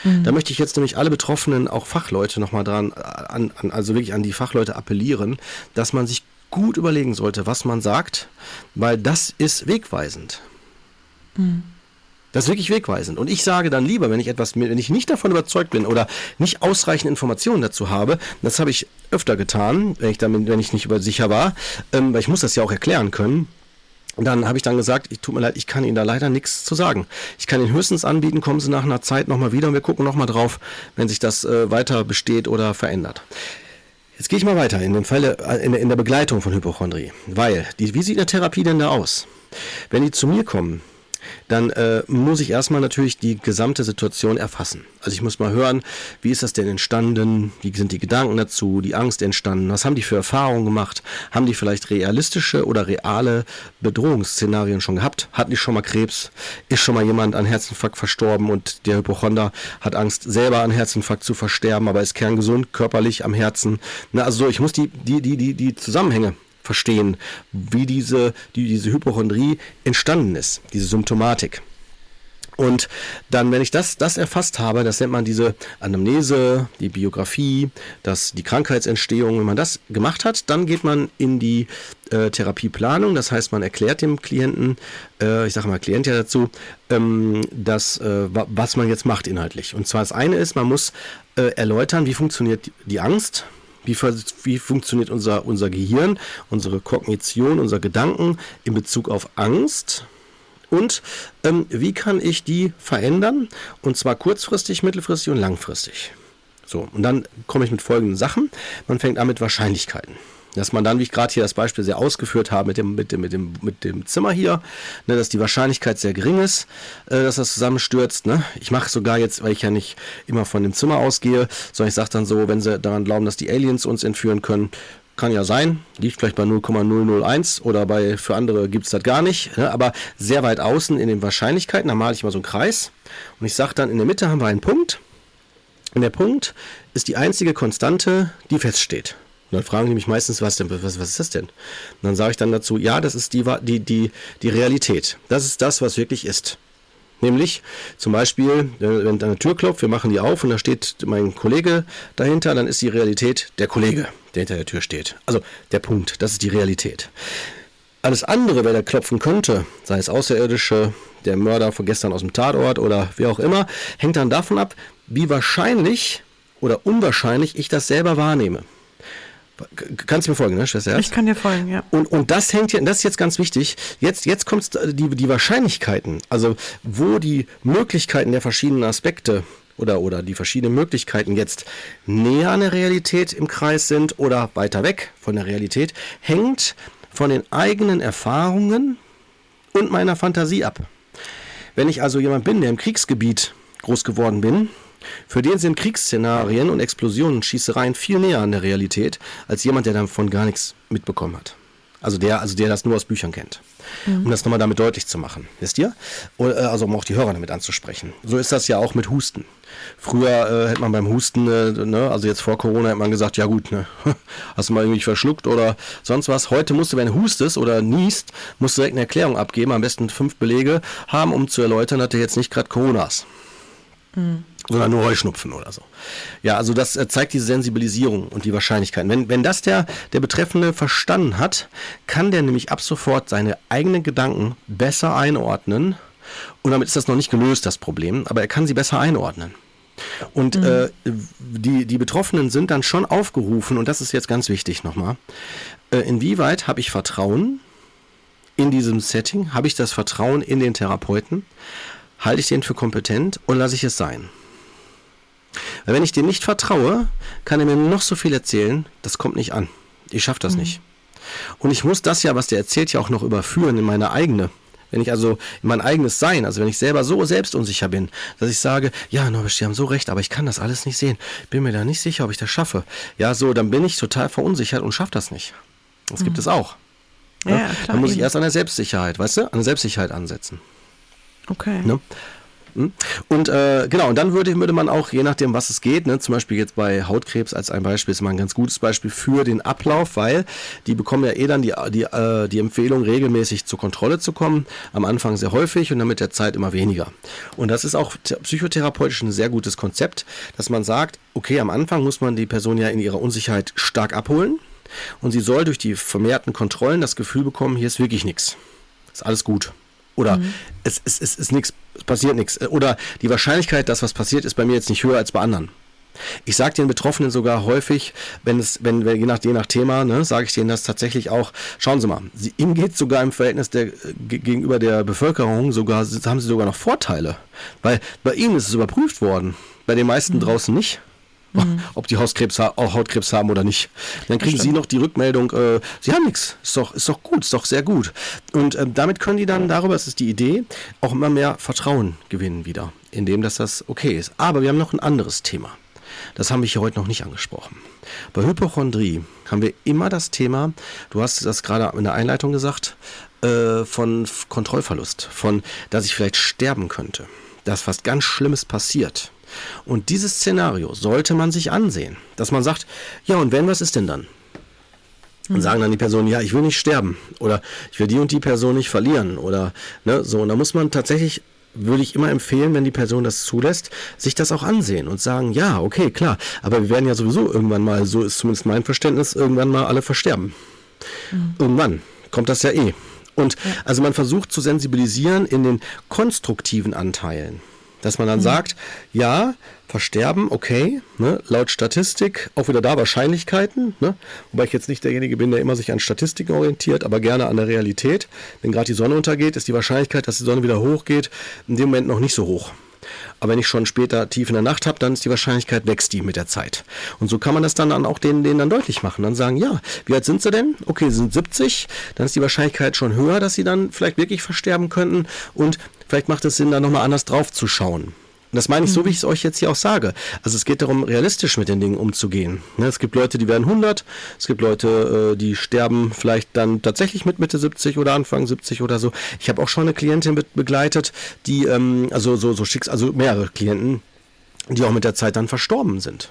Speaker 2: Mhm. Da möchte ich jetzt nämlich alle Betroffenen, auch Fachleute nochmal dran, an, an, also wirklich an die Fachleute appellieren, dass man sich gut überlegen sollte, was man sagt, weil das ist wegweisend. Das ist wirklich wegweisend. Und ich sage dann lieber, wenn ich etwas, wenn ich nicht davon überzeugt bin oder nicht ausreichend Informationen dazu habe, das habe ich öfter getan, wenn ich damit, wenn ich nicht über sicher war, ähm, weil ich muss das ja auch erklären können. dann habe ich dann gesagt, ich tut mir leid, ich kann Ihnen da leider nichts zu sagen. Ich kann Ihnen höchstens anbieten, kommen Sie nach einer Zeit nochmal wieder und wir gucken nochmal drauf, wenn sich das äh, weiter besteht oder verändert. Jetzt gehe ich mal weiter in dem Falle, äh, in, in der Begleitung von Hypochondrie. Weil, die, wie sieht eine Therapie denn da aus? Wenn die zu mir kommen, dann äh, muss ich erstmal natürlich die gesamte Situation erfassen. Also ich muss mal hören, wie ist das denn entstanden, wie sind die Gedanken dazu, die Angst entstanden, was haben die für Erfahrungen gemacht, haben die vielleicht realistische oder reale Bedrohungsszenarien schon gehabt, hatten die schon mal Krebs, ist schon mal jemand an Herzinfarkt verstorben und der Hypochonder hat Angst selber an Herzinfarkt zu versterben, aber ist kerngesund, körperlich am Herzen. Na, also so, ich muss die, die, die, die, die Zusammenhänge verstehen, wie diese, die, diese Hypochondrie entstanden ist, diese Symptomatik. Und dann, wenn ich das, das erfasst habe, das nennt man diese Anamnese, die Biografie, das, die Krankheitsentstehung, wenn man das gemacht hat, dann geht man in die äh, Therapieplanung. Das heißt, man erklärt dem Klienten, äh, ich sage mal Klient ja dazu, ähm, das, äh, was man jetzt macht inhaltlich. Und zwar das eine ist, man muss äh, erläutern, wie funktioniert die Angst, wie, wie funktioniert unser, unser Gehirn, unsere Kognition, unser Gedanken in Bezug auf Angst? Und ähm, wie kann ich die verändern? Und zwar kurzfristig, mittelfristig und langfristig. So, und dann komme ich mit folgenden Sachen. Man fängt an mit Wahrscheinlichkeiten. Dass man dann, wie ich gerade hier das Beispiel sehr ausgeführt habe mit dem, mit dem, mit dem, mit dem Zimmer hier, ne, dass die Wahrscheinlichkeit sehr gering ist, äh, dass das zusammenstürzt. Ne? Ich mache sogar jetzt, weil ich ja nicht immer von dem Zimmer ausgehe, sondern ich sage dann so, wenn sie daran glauben, dass die Aliens uns entführen können, kann ja sein, liegt vielleicht bei 0,001 oder bei für andere gibt es das gar nicht, ne? aber sehr weit außen in den Wahrscheinlichkeiten, da male ich mal so einen Kreis und ich sage dann, in der Mitte haben wir einen Punkt und der Punkt ist die einzige Konstante, die feststeht. Und dann fragen die mich meistens, was denn, was, was ist das denn? Und dann sage ich dann dazu, ja, das ist die, die, die, die Realität. Das ist das, was wirklich ist. Nämlich zum Beispiel, wenn eine Tür klopft, wir machen die auf und da steht mein Kollege dahinter, dann ist die Realität der Kollege, der hinter der Tür steht. Also der Punkt, das ist die Realität. Alles andere, wer da klopfen könnte, sei es Außerirdische, der Mörder von gestern aus dem Tatort oder wie auch immer, hängt dann davon ab, wie wahrscheinlich oder unwahrscheinlich ich das selber wahrnehme. Kannst du mir folgen, ne, Schwester?
Speaker 1: Ich kann dir folgen, ja.
Speaker 2: Und, und das hängt hier, das ist jetzt ganz wichtig. Jetzt, jetzt kommt die, die Wahrscheinlichkeiten, also wo die Möglichkeiten der verschiedenen Aspekte oder, oder die verschiedenen Möglichkeiten jetzt näher an der Realität im Kreis sind oder weiter weg von der Realität, hängt von den eigenen Erfahrungen und meiner Fantasie ab. Wenn ich also jemand bin, der im Kriegsgebiet groß geworden bin, für den sind Kriegsszenarien und Explosionen und Schießereien viel näher an der Realität als jemand, der davon gar nichts mitbekommen hat. Also der, also der das nur aus Büchern kennt. Mhm. Um das nochmal damit deutlich zu machen. Wisst ihr? Äh, also um auch die Hörer damit anzusprechen. So ist das ja auch mit Husten. Früher äh, hätte man beim Husten, äh, ne, also jetzt vor Corona, hätte man gesagt, ja gut, ne, [laughs] hast du mal irgendwie verschluckt oder sonst was. Heute musst du, wenn du hustest oder niest, musst du direkt eine Erklärung abgeben, am besten fünf Belege haben, um zu erläutern, dass du jetzt nicht gerade Corona hast. Mhm sondern nur Heuschnupfen oder so. Ja, also das äh, zeigt diese Sensibilisierung und die Wahrscheinlichkeiten. Wenn, wenn das der, der Betreffende verstanden hat, kann der nämlich ab sofort seine eigenen Gedanken besser einordnen. Und damit ist das noch nicht gelöst, das Problem, aber er kann sie besser einordnen. Und mhm. äh, die, die Betroffenen sind dann schon aufgerufen, und das ist jetzt ganz wichtig nochmal, äh, inwieweit habe ich Vertrauen in diesem Setting? Habe ich das Vertrauen in den Therapeuten? Halte ich den für kompetent oder lasse ich es sein? Weil wenn ich dem nicht vertraue, kann er mir noch so viel erzählen, das kommt nicht an. Ich schaffe das mhm. nicht. Und ich muss das ja, was der erzählt, ja auch noch überführen in meine eigene. Wenn ich also in mein eigenes Sein, also wenn ich selber so selbstunsicher bin, dass ich sage, ja, Norbisch, die haben so recht, aber ich kann das alles nicht sehen. Bin mir da nicht sicher, ob ich das schaffe. Ja, so, dann bin ich total verunsichert und schaffe das nicht. Das mhm. gibt es auch. Ja, ja, klar, dann muss eben. ich erst an der Selbstsicherheit, weißt du, an der Selbstsicherheit ansetzen.
Speaker 1: Okay. Ne?
Speaker 2: Hm? Und äh, genau, und dann würde, würde man auch, je nachdem, was es geht, ne, zum Beispiel jetzt bei Hautkrebs als ein Beispiel, ist mal ein ganz gutes Beispiel für den Ablauf, weil die bekommen ja eh dann die, die, äh, die Empfehlung, regelmäßig zur Kontrolle zu kommen. Am Anfang sehr häufig und dann mit der Zeit immer weniger. Und das ist auch psychotherapeutisch ein sehr gutes Konzept, dass man sagt, okay, am Anfang muss man die Person ja in ihrer Unsicherheit stark abholen und sie soll durch die vermehrten Kontrollen das Gefühl bekommen, hier ist wirklich nichts. Ist alles gut. Oder mhm. es, es, es ist nichts, es passiert nichts. Oder die Wahrscheinlichkeit, dass was passiert, ist bei mir jetzt nicht höher als bei anderen. Ich sage den Betroffenen sogar häufig, wenn es, wenn, wenn je nach je nach Thema, ne, sage ich denen das tatsächlich auch. Schauen Sie mal, sie, ihm geht sogar im Verhältnis der, gegenüber der Bevölkerung sogar haben sie sogar noch Vorteile, weil bei ihnen ist es überprüft worden, bei den meisten mhm. draußen nicht. Mhm. ob die Hauskrebs, auch Hautkrebs haben oder nicht. Dann kriegen sie noch die Rückmeldung, äh, sie haben nichts. Ist doch, ist doch gut, ist doch sehr gut. Und äh, damit können die dann darüber, das ist die Idee, auch immer mehr Vertrauen gewinnen wieder, indem dass das okay ist. Aber wir haben noch ein anderes Thema. Das haben wir hier heute noch nicht angesprochen. Bei Hypochondrie haben wir immer das Thema, du hast das gerade in der Einleitung gesagt, äh, von Kontrollverlust, von, dass ich vielleicht sterben könnte, dass was ganz Schlimmes passiert. Und dieses Szenario sollte man sich ansehen, dass man sagt, ja und wenn, was ist denn dann? Und mhm. sagen dann die Personen, ja, ich will nicht sterben oder ich will die und die Person nicht verlieren oder ne, so. Und da muss man tatsächlich würde ich immer empfehlen, wenn die Person das zulässt, sich das auch ansehen und sagen, ja, okay, klar, aber wir werden ja sowieso irgendwann mal, so ist zumindest mein Verständnis, irgendwann mal alle versterben. Mhm. Irgendwann kommt das ja eh. Und ja. also man versucht zu sensibilisieren in den konstruktiven Anteilen. Dass man dann mhm. sagt, ja, Versterben, okay, ne, laut Statistik, auch wieder da Wahrscheinlichkeiten, ne, wobei ich jetzt nicht derjenige bin, der immer sich an Statistiken orientiert, aber gerne an der Realität. Wenn gerade die Sonne untergeht, ist die Wahrscheinlichkeit, dass die Sonne wieder hochgeht, in dem Moment noch nicht so hoch. Aber wenn ich schon später tief in der Nacht habe, dann ist die Wahrscheinlichkeit, wächst die mit der Zeit. Und so kann man das dann auch denen, denen dann deutlich machen. Dann sagen, ja, wie alt sind sie denn? Okay, sie sind 70. Dann ist die Wahrscheinlichkeit schon höher, dass sie dann vielleicht wirklich versterben könnten. Und vielleicht macht es Sinn, da nochmal anders drauf zu schauen. Und das meine ich so, wie mhm. ich es euch jetzt hier auch sage. Also es geht darum, realistisch mit den Dingen umzugehen. Ne, es gibt Leute, die werden 100, es gibt Leute, äh, die sterben vielleicht dann tatsächlich mit Mitte 70 oder Anfang 70 oder so. Ich habe auch schon eine Klientin begleitet, die, ähm, also so, so schicks, also mehrere Klienten, die auch mit der Zeit dann verstorben sind.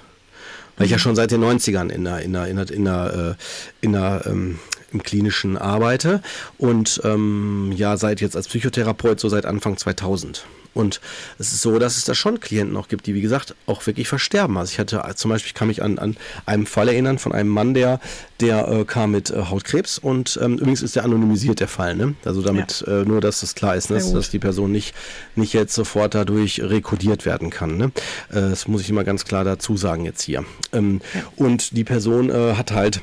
Speaker 2: Weil ich ja mhm. schon seit den 90ern in der, in der, in der, in der, in der ähm, im Klinischen arbeite und ähm, ja, seit jetzt als Psychotherapeut so seit Anfang 2000. Und es ist so, dass es da schon Klienten auch gibt, die, wie gesagt, auch wirklich versterben. Also ich hatte zum Beispiel, ich kann mich an, an einen Fall erinnern von einem Mann, der, der äh, kam mit äh, Hautkrebs und ähm, übrigens ist der anonymisiert, der Fall. Ne? Also damit ja. äh, nur, dass das klar ist, ne? dass, dass, die Person nicht, nicht jetzt sofort dadurch rekodiert werden kann. Ne? Äh, das muss ich immer ganz klar dazu sagen jetzt hier. Ähm, ja. Und die Person äh, hat halt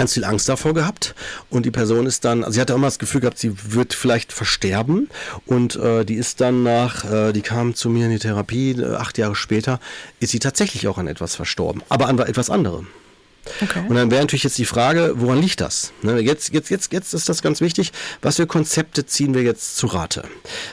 Speaker 2: ganz viel Angst davor gehabt und die Person ist dann, also sie hatte immer das Gefühl gehabt, sie wird vielleicht versterben und äh, die ist dann nach, äh, die kam zu mir in die Therapie, äh, acht Jahre später, ist sie tatsächlich auch an etwas verstorben, aber an etwas anderem. Okay. Und dann wäre natürlich jetzt die Frage, woran liegt das? Ne, jetzt, jetzt, jetzt, jetzt ist das ganz wichtig. Was für Konzepte ziehen wir jetzt zu Rate?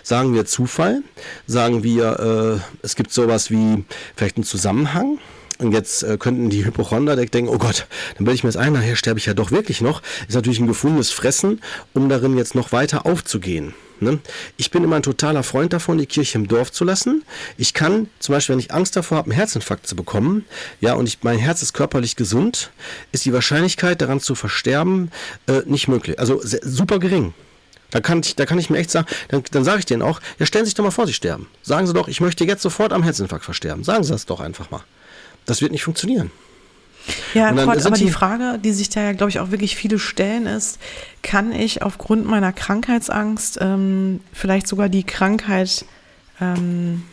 Speaker 2: Sagen wir Zufall? Sagen wir, äh, es gibt sowas wie vielleicht einen Zusammenhang? Und jetzt äh, könnten die Hypochonder denken, oh Gott, dann bilde ich mir das ein, nachher sterbe ich ja doch wirklich noch. Ist natürlich ein gefundenes Fressen, um darin jetzt noch weiter aufzugehen. Ne? Ich bin immer ein totaler Freund davon, die Kirche im Dorf zu lassen. Ich kann zum Beispiel, wenn ich Angst davor habe, einen Herzinfarkt zu bekommen, ja, und ich, mein Herz ist körperlich gesund, ist die Wahrscheinlichkeit, daran zu versterben, äh, nicht möglich. Also super gering. Da kann ich, da kann ich mir echt sagen, dann, dann sage ich denen auch, ja, stellen Sie sich doch mal vor, Sie sterben. Sagen Sie doch, ich möchte jetzt sofort am Herzinfarkt versterben. Sagen Sie das doch einfach mal. Das wird nicht funktionieren.
Speaker 1: Ja, Gott, aber die Frage, die sich da ja, glaube ich, auch wirklich viele stellen, ist, kann ich aufgrund meiner Krankheitsangst ähm, vielleicht sogar die Krankheit ähm,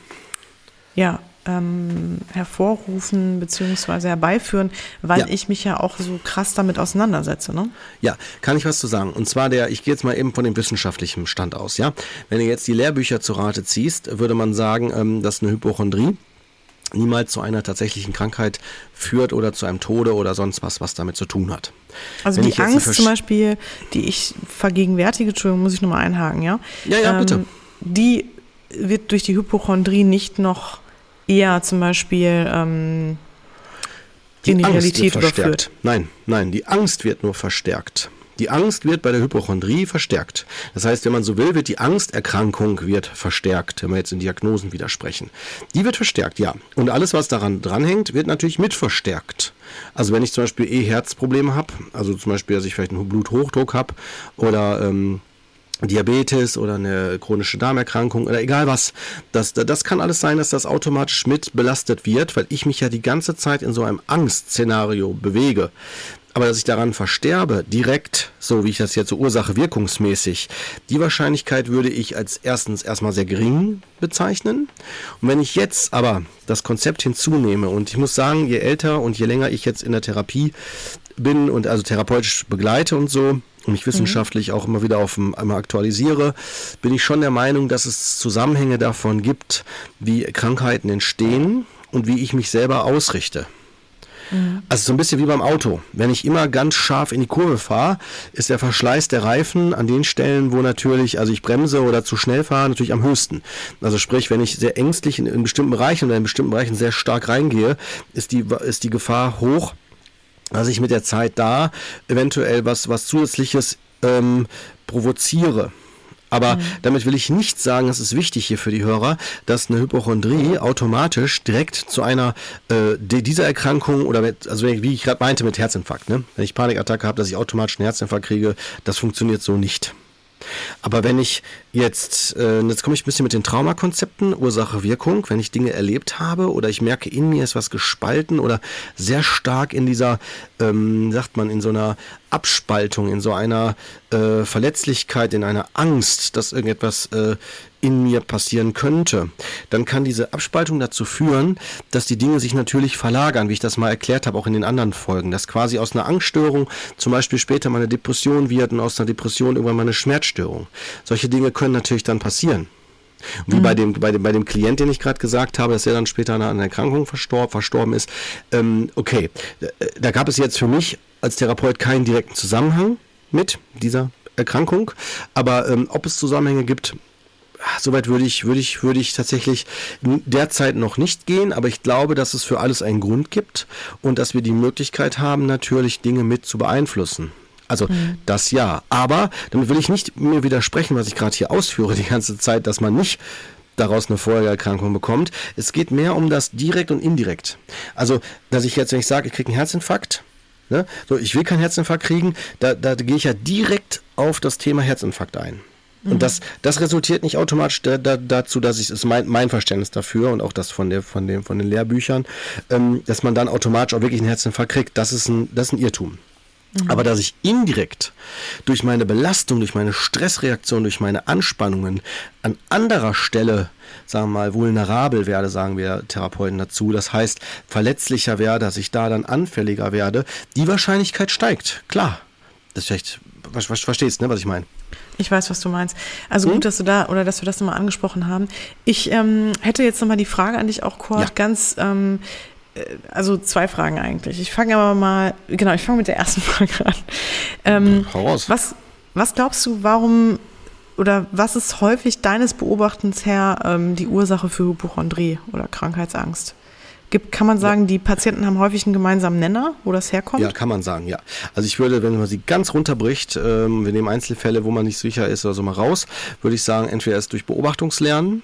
Speaker 1: ja, ähm, hervorrufen bzw. herbeiführen, weil ja. ich mich ja auch so krass damit auseinandersetze. Ne?
Speaker 2: Ja, kann ich was zu sagen. Und zwar der, ich gehe jetzt mal eben von dem wissenschaftlichen Stand aus. Ja, Wenn du jetzt die Lehrbücher zu Rate ziehst, würde man sagen, ähm, dass eine Hypochondrie niemals zu einer tatsächlichen Krankheit führt oder zu einem Tode oder sonst was, was damit zu tun hat.
Speaker 1: Also Wenn die Angst zum Beispiel, die ich vergegenwärtige, Entschuldigung, muss ich nochmal einhaken, ja?
Speaker 2: Ja, ja, bitte. Ähm,
Speaker 1: die wird durch die Hypochondrie nicht noch eher zum Beispiel ähm,
Speaker 2: die in die Angst Realität überführt. Nein, nein, die Angst wird nur verstärkt. Die Angst wird bei der Hypochondrie verstärkt. Das heißt, wenn man so will, wird die Angsterkrankung wird verstärkt, wenn wir jetzt in Diagnosen widersprechen. Die wird verstärkt, ja. Und alles, was daran dranhängt, wird natürlich mit verstärkt. Also wenn ich zum Beispiel eh Herzprobleme habe, also zum Beispiel, dass ich vielleicht einen Bluthochdruck habe oder ähm, Diabetes oder eine chronische Darmerkrankung oder egal was. Das, das kann alles sein, dass das automatisch mit belastet wird, weil ich mich ja die ganze Zeit in so einem Angstszenario bewege. Aber dass ich daran versterbe, direkt, so wie ich das jetzt so Ursache-wirkungsmäßig, die Wahrscheinlichkeit würde ich als erstens erstmal sehr gering bezeichnen. Und wenn ich jetzt aber das Konzept hinzunehme und ich muss sagen, je älter und je länger ich jetzt in der Therapie bin und also therapeutisch begleite und so, und mich wissenschaftlich auch immer wieder auf einmal aktualisiere, bin ich schon der Meinung, dass es Zusammenhänge davon gibt, wie Krankheiten entstehen und wie ich mich selber ausrichte. Mhm. Also so ein bisschen wie beim Auto. Wenn ich immer ganz scharf in die Kurve fahre, ist der Verschleiß der Reifen an den Stellen, wo natürlich, also ich bremse oder zu schnell fahre, natürlich am höchsten. Also sprich, wenn ich sehr ängstlich in, in bestimmten Bereichen oder in bestimmten Bereichen sehr stark reingehe, ist die, ist die Gefahr hoch, dass ich mit der Zeit da eventuell was, was zusätzliches ähm, provoziere. Aber mhm. damit will ich nicht sagen, es ist wichtig hier für die Hörer, dass eine Hypochondrie automatisch direkt zu einer äh, dieser Erkrankung oder mit, also wie ich gerade meinte mit Herzinfarkt, ne? wenn ich Panikattacke habe, dass ich automatisch einen Herzinfarkt kriege, das funktioniert so nicht. Aber wenn ich jetzt, äh, jetzt komme ich ein bisschen mit den Traumakonzepten, Ursache, Wirkung, wenn ich Dinge erlebt habe oder ich merke, in mir ist was gespalten oder sehr stark in dieser, ähm, sagt man, in so einer Abspaltung, in so einer äh, Verletzlichkeit, in einer Angst, dass irgendetwas äh, in mir passieren könnte, dann kann diese Abspaltung dazu führen, dass die Dinge sich natürlich verlagern, wie ich das mal erklärt habe, auch in den anderen Folgen, dass quasi aus einer Angststörung zum Beispiel später mal eine Depression wird und aus einer Depression irgendwann mal eine Schmerzstörung. Solche Dinge können natürlich dann passieren. Wie mhm. bei, dem, bei, dem, bei dem Klient, den ich gerade gesagt habe, dass er dann später an einer Erkrankung verstorb, verstorben ist. Ähm, okay, da gab es jetzt für mich als Therapeut keinen direkten Zusammenhang mit dieser Erkrankung. Aber ähm, ob es Zusammenhänge gibt, Soweit würde ich, würde ich, würde ich tatsächlich derzeit noch nicht gehen, aber ich glaube, dass es für alles einen Grund gibt und dass wir die Möglichkeit haben, natürlich Dinge mit zu beeinflussen. Also mhm. das ja. Aber damit will ich nicht mir widersprechen, was ich gerade hier ausführe die ganze Zeit, dass man nicht daraus eine Folgeerkrankung bekommt. Es geht mehr um das direkt und indirekt. Also, dass ich jetzt, wenn ich sage, ich kriege einen Herzinfarkt, ne, so ich will keinen Herzinfarkt kriegen, da, da gehe ich ja direkt auf das Thema Herzinfarkt ein. Und das, das resultiert nicht automatisch da, da, dazu, dass ich, ist mein, mein Verständnis dafür und auch das von, der, von, dem, von den Lehrbüchern, ähm, dass man dann automatisch auch wirklich einen Herzinfarkt kriegt. Das ist ein, das ist ein Irrtum. Mhm. Aber dass ich indirekt durch meine Belastung, durch meine Stressreaktion, durch meine Anspannungen an anderer Stelle, sagen wir mal, vulnerabel werde, sagen wir Therapeuten dazu. Das heißt, verletzlicher werde, dass ich da dann anfälliger werde, die Wahrscheinlichkeit steigt. Klar. Das ist vielleicht, verstehst, ne, was ich meine?
Speaker 1: Ich weiß, was du meinst. Also gut, hm? dass du da oder dass wir das nochmal angesprochen haben. Ich ähm, hätte jetzt nochmal die Frage an dich auch, Kurt, ja. ganz, ähm, äh, also zwei Fragen eigentlich. Ich fange aber mal, genau, ich fange mit der ersten [laughs] Frage an. Ähm, Heraus. Was, was glaubst du, warum oder was ist häufig deines Beobachtens her ähm, die Ursache für Hypochondrie oder Krankheitsangst? Gibt, kann man sagen, ja. die Patienten haben häufig einen gemeinsamen Nenner, wo das herkommt?
Speaker 2: Ja, kann man sagen, ja. Also ich würde, wenn man sie ganz runterbricht, ähm, wir nehmen Einzelfälle, wo man nicht sicher ist oder so mal raus, würde ich sagen, entweder erst durch Beobachtungslernen,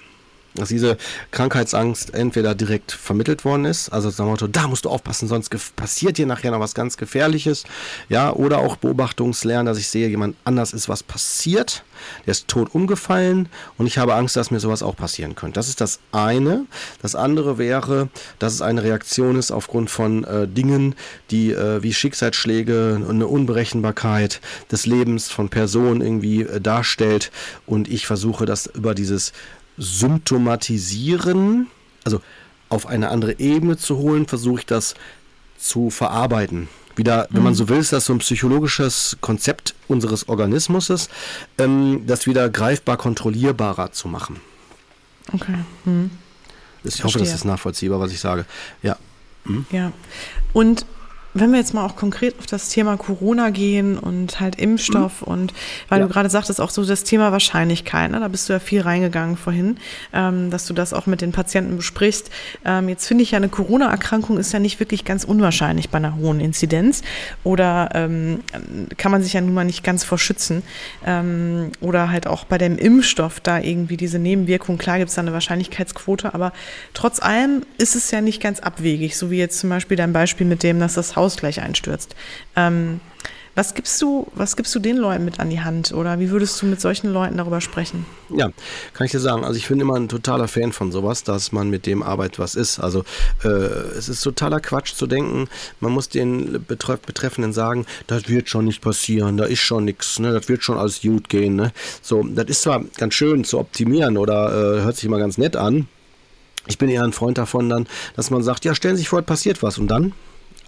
Speaker 2: dass diese Krankheitsangst entweder direkt vermittelt worden ist, also sagen Motto, da musst du aufpassen, sonst passiert dir nachher noch was ganz Gefährliches, ja, oder auch Beobachtungslernen, dass ich sehe, jemand anders ist was passiert, der ist tot umgefallen und ich habe Angst, dass mir sowas auch passieren könnte. Das ist das eine. Das andere wäre, dass es eine Reaktion ist aufgrund von äh, Dingen, die äh, wie Schicksalsschläge und eine Unberechenbarkeit des Lebens von Personen irgendwie äh, darstellt und ich versuche das über dieses Symptomatisieren, also auf eine andere Ebene zu holen, versuche ich das zu verarbeiten. Wieder, wenn man mhm. so will, ist das so ein psychologisches Konzept unseres Organismus, ähm, das wieder greifbar kontrollierbarer zu machen.
Speaker 1: Okay. Hm.
Speaker 2: Ich hoffe, das ist nachvollziehbar, was ich sage. Ja.
Speaker 1: Hm? Ja. Und wenn wir jetzt mal auch konkret auf das Thema Corona gehen und halt Impfstoff mhm. und weil ja. du gerade sagtest, auch so das Thema Wahrscheinlichkeit, ne, da bist du ja viel reingegangen vorhin, ähm, dass du das auch mit den Patienten besprichst. Ähm, jetzt finde ich ja, eine Corona-Erkrankung ist ja nicht wirklich ganz unwahrscheinlich bei einer hohen Inzidenz oder ähm, kann man sich ja nun mal nicht ganz vor schützen. Ähm, oder halt auch bei dem Impfstoff da irgendwie diese Nebenwirkung, klar gibt es da eine Wahrscheinlichkeitsquote, aber trotz allem ist es ja nicht ganz abwegig, so wie jetzt zum Beispiel dein Beispiel mit dem, dass das Haus gleich einstürzt. Ähm, was gibst du, was gibst du den Leuten mit an die Hand oder wie würdest du mit solchen Leuten darüber sprechen?
Speaker 2: Ja, kann ich dir sagen. Also ich bin immer ein totaler Fan von sowas, dass man mit dem arbeitet, was ist. Also äh, es ist totaler Quatsch zu denken, man muss den Betreff Betreffenden sagen, das wird schon nicht passieren, da ist schon nichts, ne? das wird schon alles gut gehen. Ne? So, das ist zwar ganz schön zu optimieren oder äh, hört sich immer ganz nett an. Ich bin eher ein Freund davon dann, dass man sagt, ja, stellen Sie sich vor, passiert was und dann?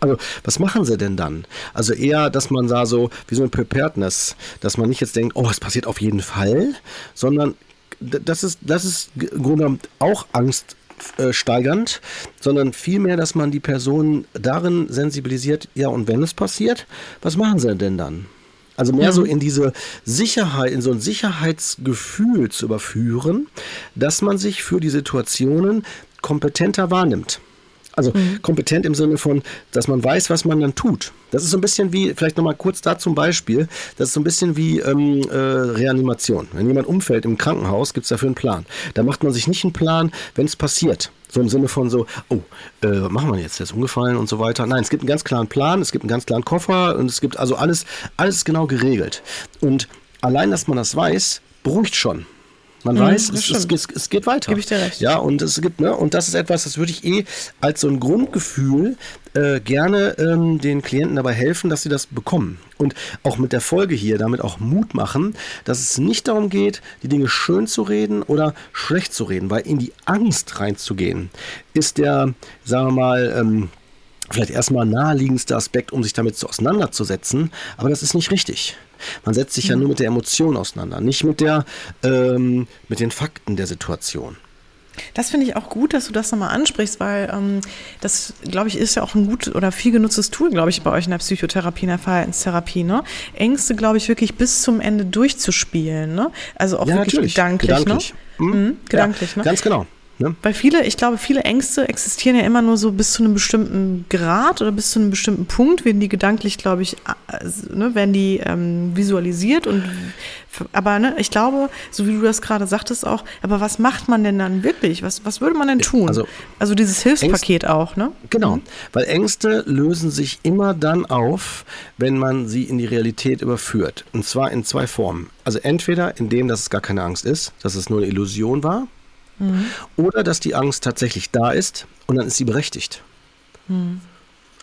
Speaker 2: Also, was machen sie denn dann? Also eher, dass man da so, wie so ein Preparedness, dass man nicht jetzt denkt, oh, es passiert auf jeden Fall, sondern das ist, das ist im Grunde auch Angst angststeigernd, sondern vielmehr, dass man die Person darin sensibilisiert, ja, und wenn es passiert, was machen sie denn dann? Also mehr so in diese Sicherheit, in so ein Sicherheitsgefühl zu überführen, dass man sich für die Situationen kompetenter wahrnimmt. Also mhm. kompetent im Sinne von, dass man weiß, was man dann tut. Das ist so ein bisschen wie, vielleicht nochmal kurz da zum Beispiel, das ist so ein bisschen wie ähm, äh, Reanimation. Wenn jemand umfällt im Krankenhaus, gibt es dafür einen Plan. Da macht man sich nicht einen Plan, wenn es passiert. So im Sinne von so, oh, äh, machen wir jetzt, der ist umgefallen und so weiter. Nein, es gibt einen ganz klaren Plan, es gibt einen ganz klaren Koffer und es gibt also alles, alles genau geregelt. Und allein, dass man das weiß, beruhigt schon. Man mhm, weiß, es, es, es, geht weiter.
Speaker 1: Gebe ich dir recht.
Speaker 2: Ja, und es gibt, ne, und das ist etwas, das würde ich eh als so ein Grundgefühl äh, gerne ähm, den Klienten dabei helfen, dass sie das bekommen. Und auch mit der Folge hier damit auch Mut machen, dass es nicht darum geht, die Dinge schön zu reden oder schlecht zu reden, weil in die Angst reinzugehen, ist der, sagen wir mal, ähm, vielleicht erstmal naheliegendste Aspekt, um sich damit zu auseinanderzusetzen, aber das ist nicht richtig. Man setzt sich ja nur mit der Emotion auseinander, nicht mit, der, ähm, mit den Fakten der Situation.
Speaker 1: Das finde ich auch gut, dass du das nochmal ansprichst, weil ähm, das, glaube ich, ist ja auch ein gut oder viel genutztes Tool, glaube ich, bei euch in der Psychotherapie, in der Verhaltenstherapie. Ne? Ängste, glaube ich, wirklich bis zum Ende durchzuspielen. Ne? Also auch ja, wirklich natürlich. gedanklich.
Speaker 2: Gedanklich,
Speaker 1: ne? mhm. gedanklich
Speaker 2: ja, ne? Ganz genau.
Speaker 1: Ne? Weil viele, ich glaube, viele Ängste existieren ja immer nur so bis zu einem bestimmten Grad oder bis zu einem bestimmten Punkt, werden die gedanklich, glaube ich, ne, werden die ähm, visualisiert und aber ne, ich glaube, so wie du das gerade sagtest auch, aber was macht man denn dann wirklich? Was, was würde man denn tun? Also, also dieses Hilfspaket Ängste, auch, ne?
Speaker 2: Genau, mhm. weil Ängste lösen sich immer dann auf, wenn man sie in die Realität überführt. Und zwar in zwei Formen. Also entweder indem, dass es gar keine Angst ist, dass es nur eine Illusion war, Mhm. Oder dass die Angst tatsächlich da ist und dann ist sie berechtigt. Mhm.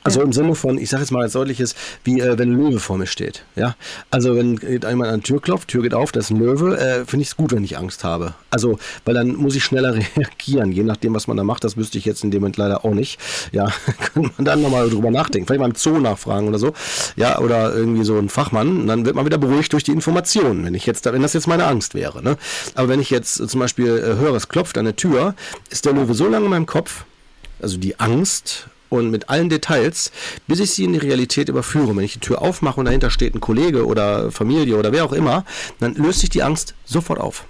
Speaker 2: Also im Sinne von, ich sage jetzt mal als deutliches, wie äh, wenn ein Löwe vor mir steht. Ja, also wenn jemand an die Tür klopft, Tür geht auf, das ist ein Löwe, äh, finde ich es gut, wenn ich Angst habe. Also, weil dann muss ich schneller [laughs] reagieren, je nachdem, was man da macht. Das wüsste ich jetzt in dem Moment leider auch nicht. Ja, [laughs] kann man dann nochmal drüber nachdenken. Vielleicht mal im Zoo nachfragen oder so. Ja, oder irgendwie so ein Fachmann. Dann wird man wieder beruhigt durch die Informationen, wenn ich jetzt, wenn das jetzt meine Angst wäre. Ne? Aber wenn ich jetzt zum Beispiel äh, höre, es klopft an der Tür, ist der Löwe so lange in meinem Kopf, also die Angst und mit allen Details, bis ich sie in die Realität überführe. Wenn ich die Tür aufmache und dahinter steht ein Kollege oder Familie oder wer auch immer, dann löst sich die Angst sofort auf.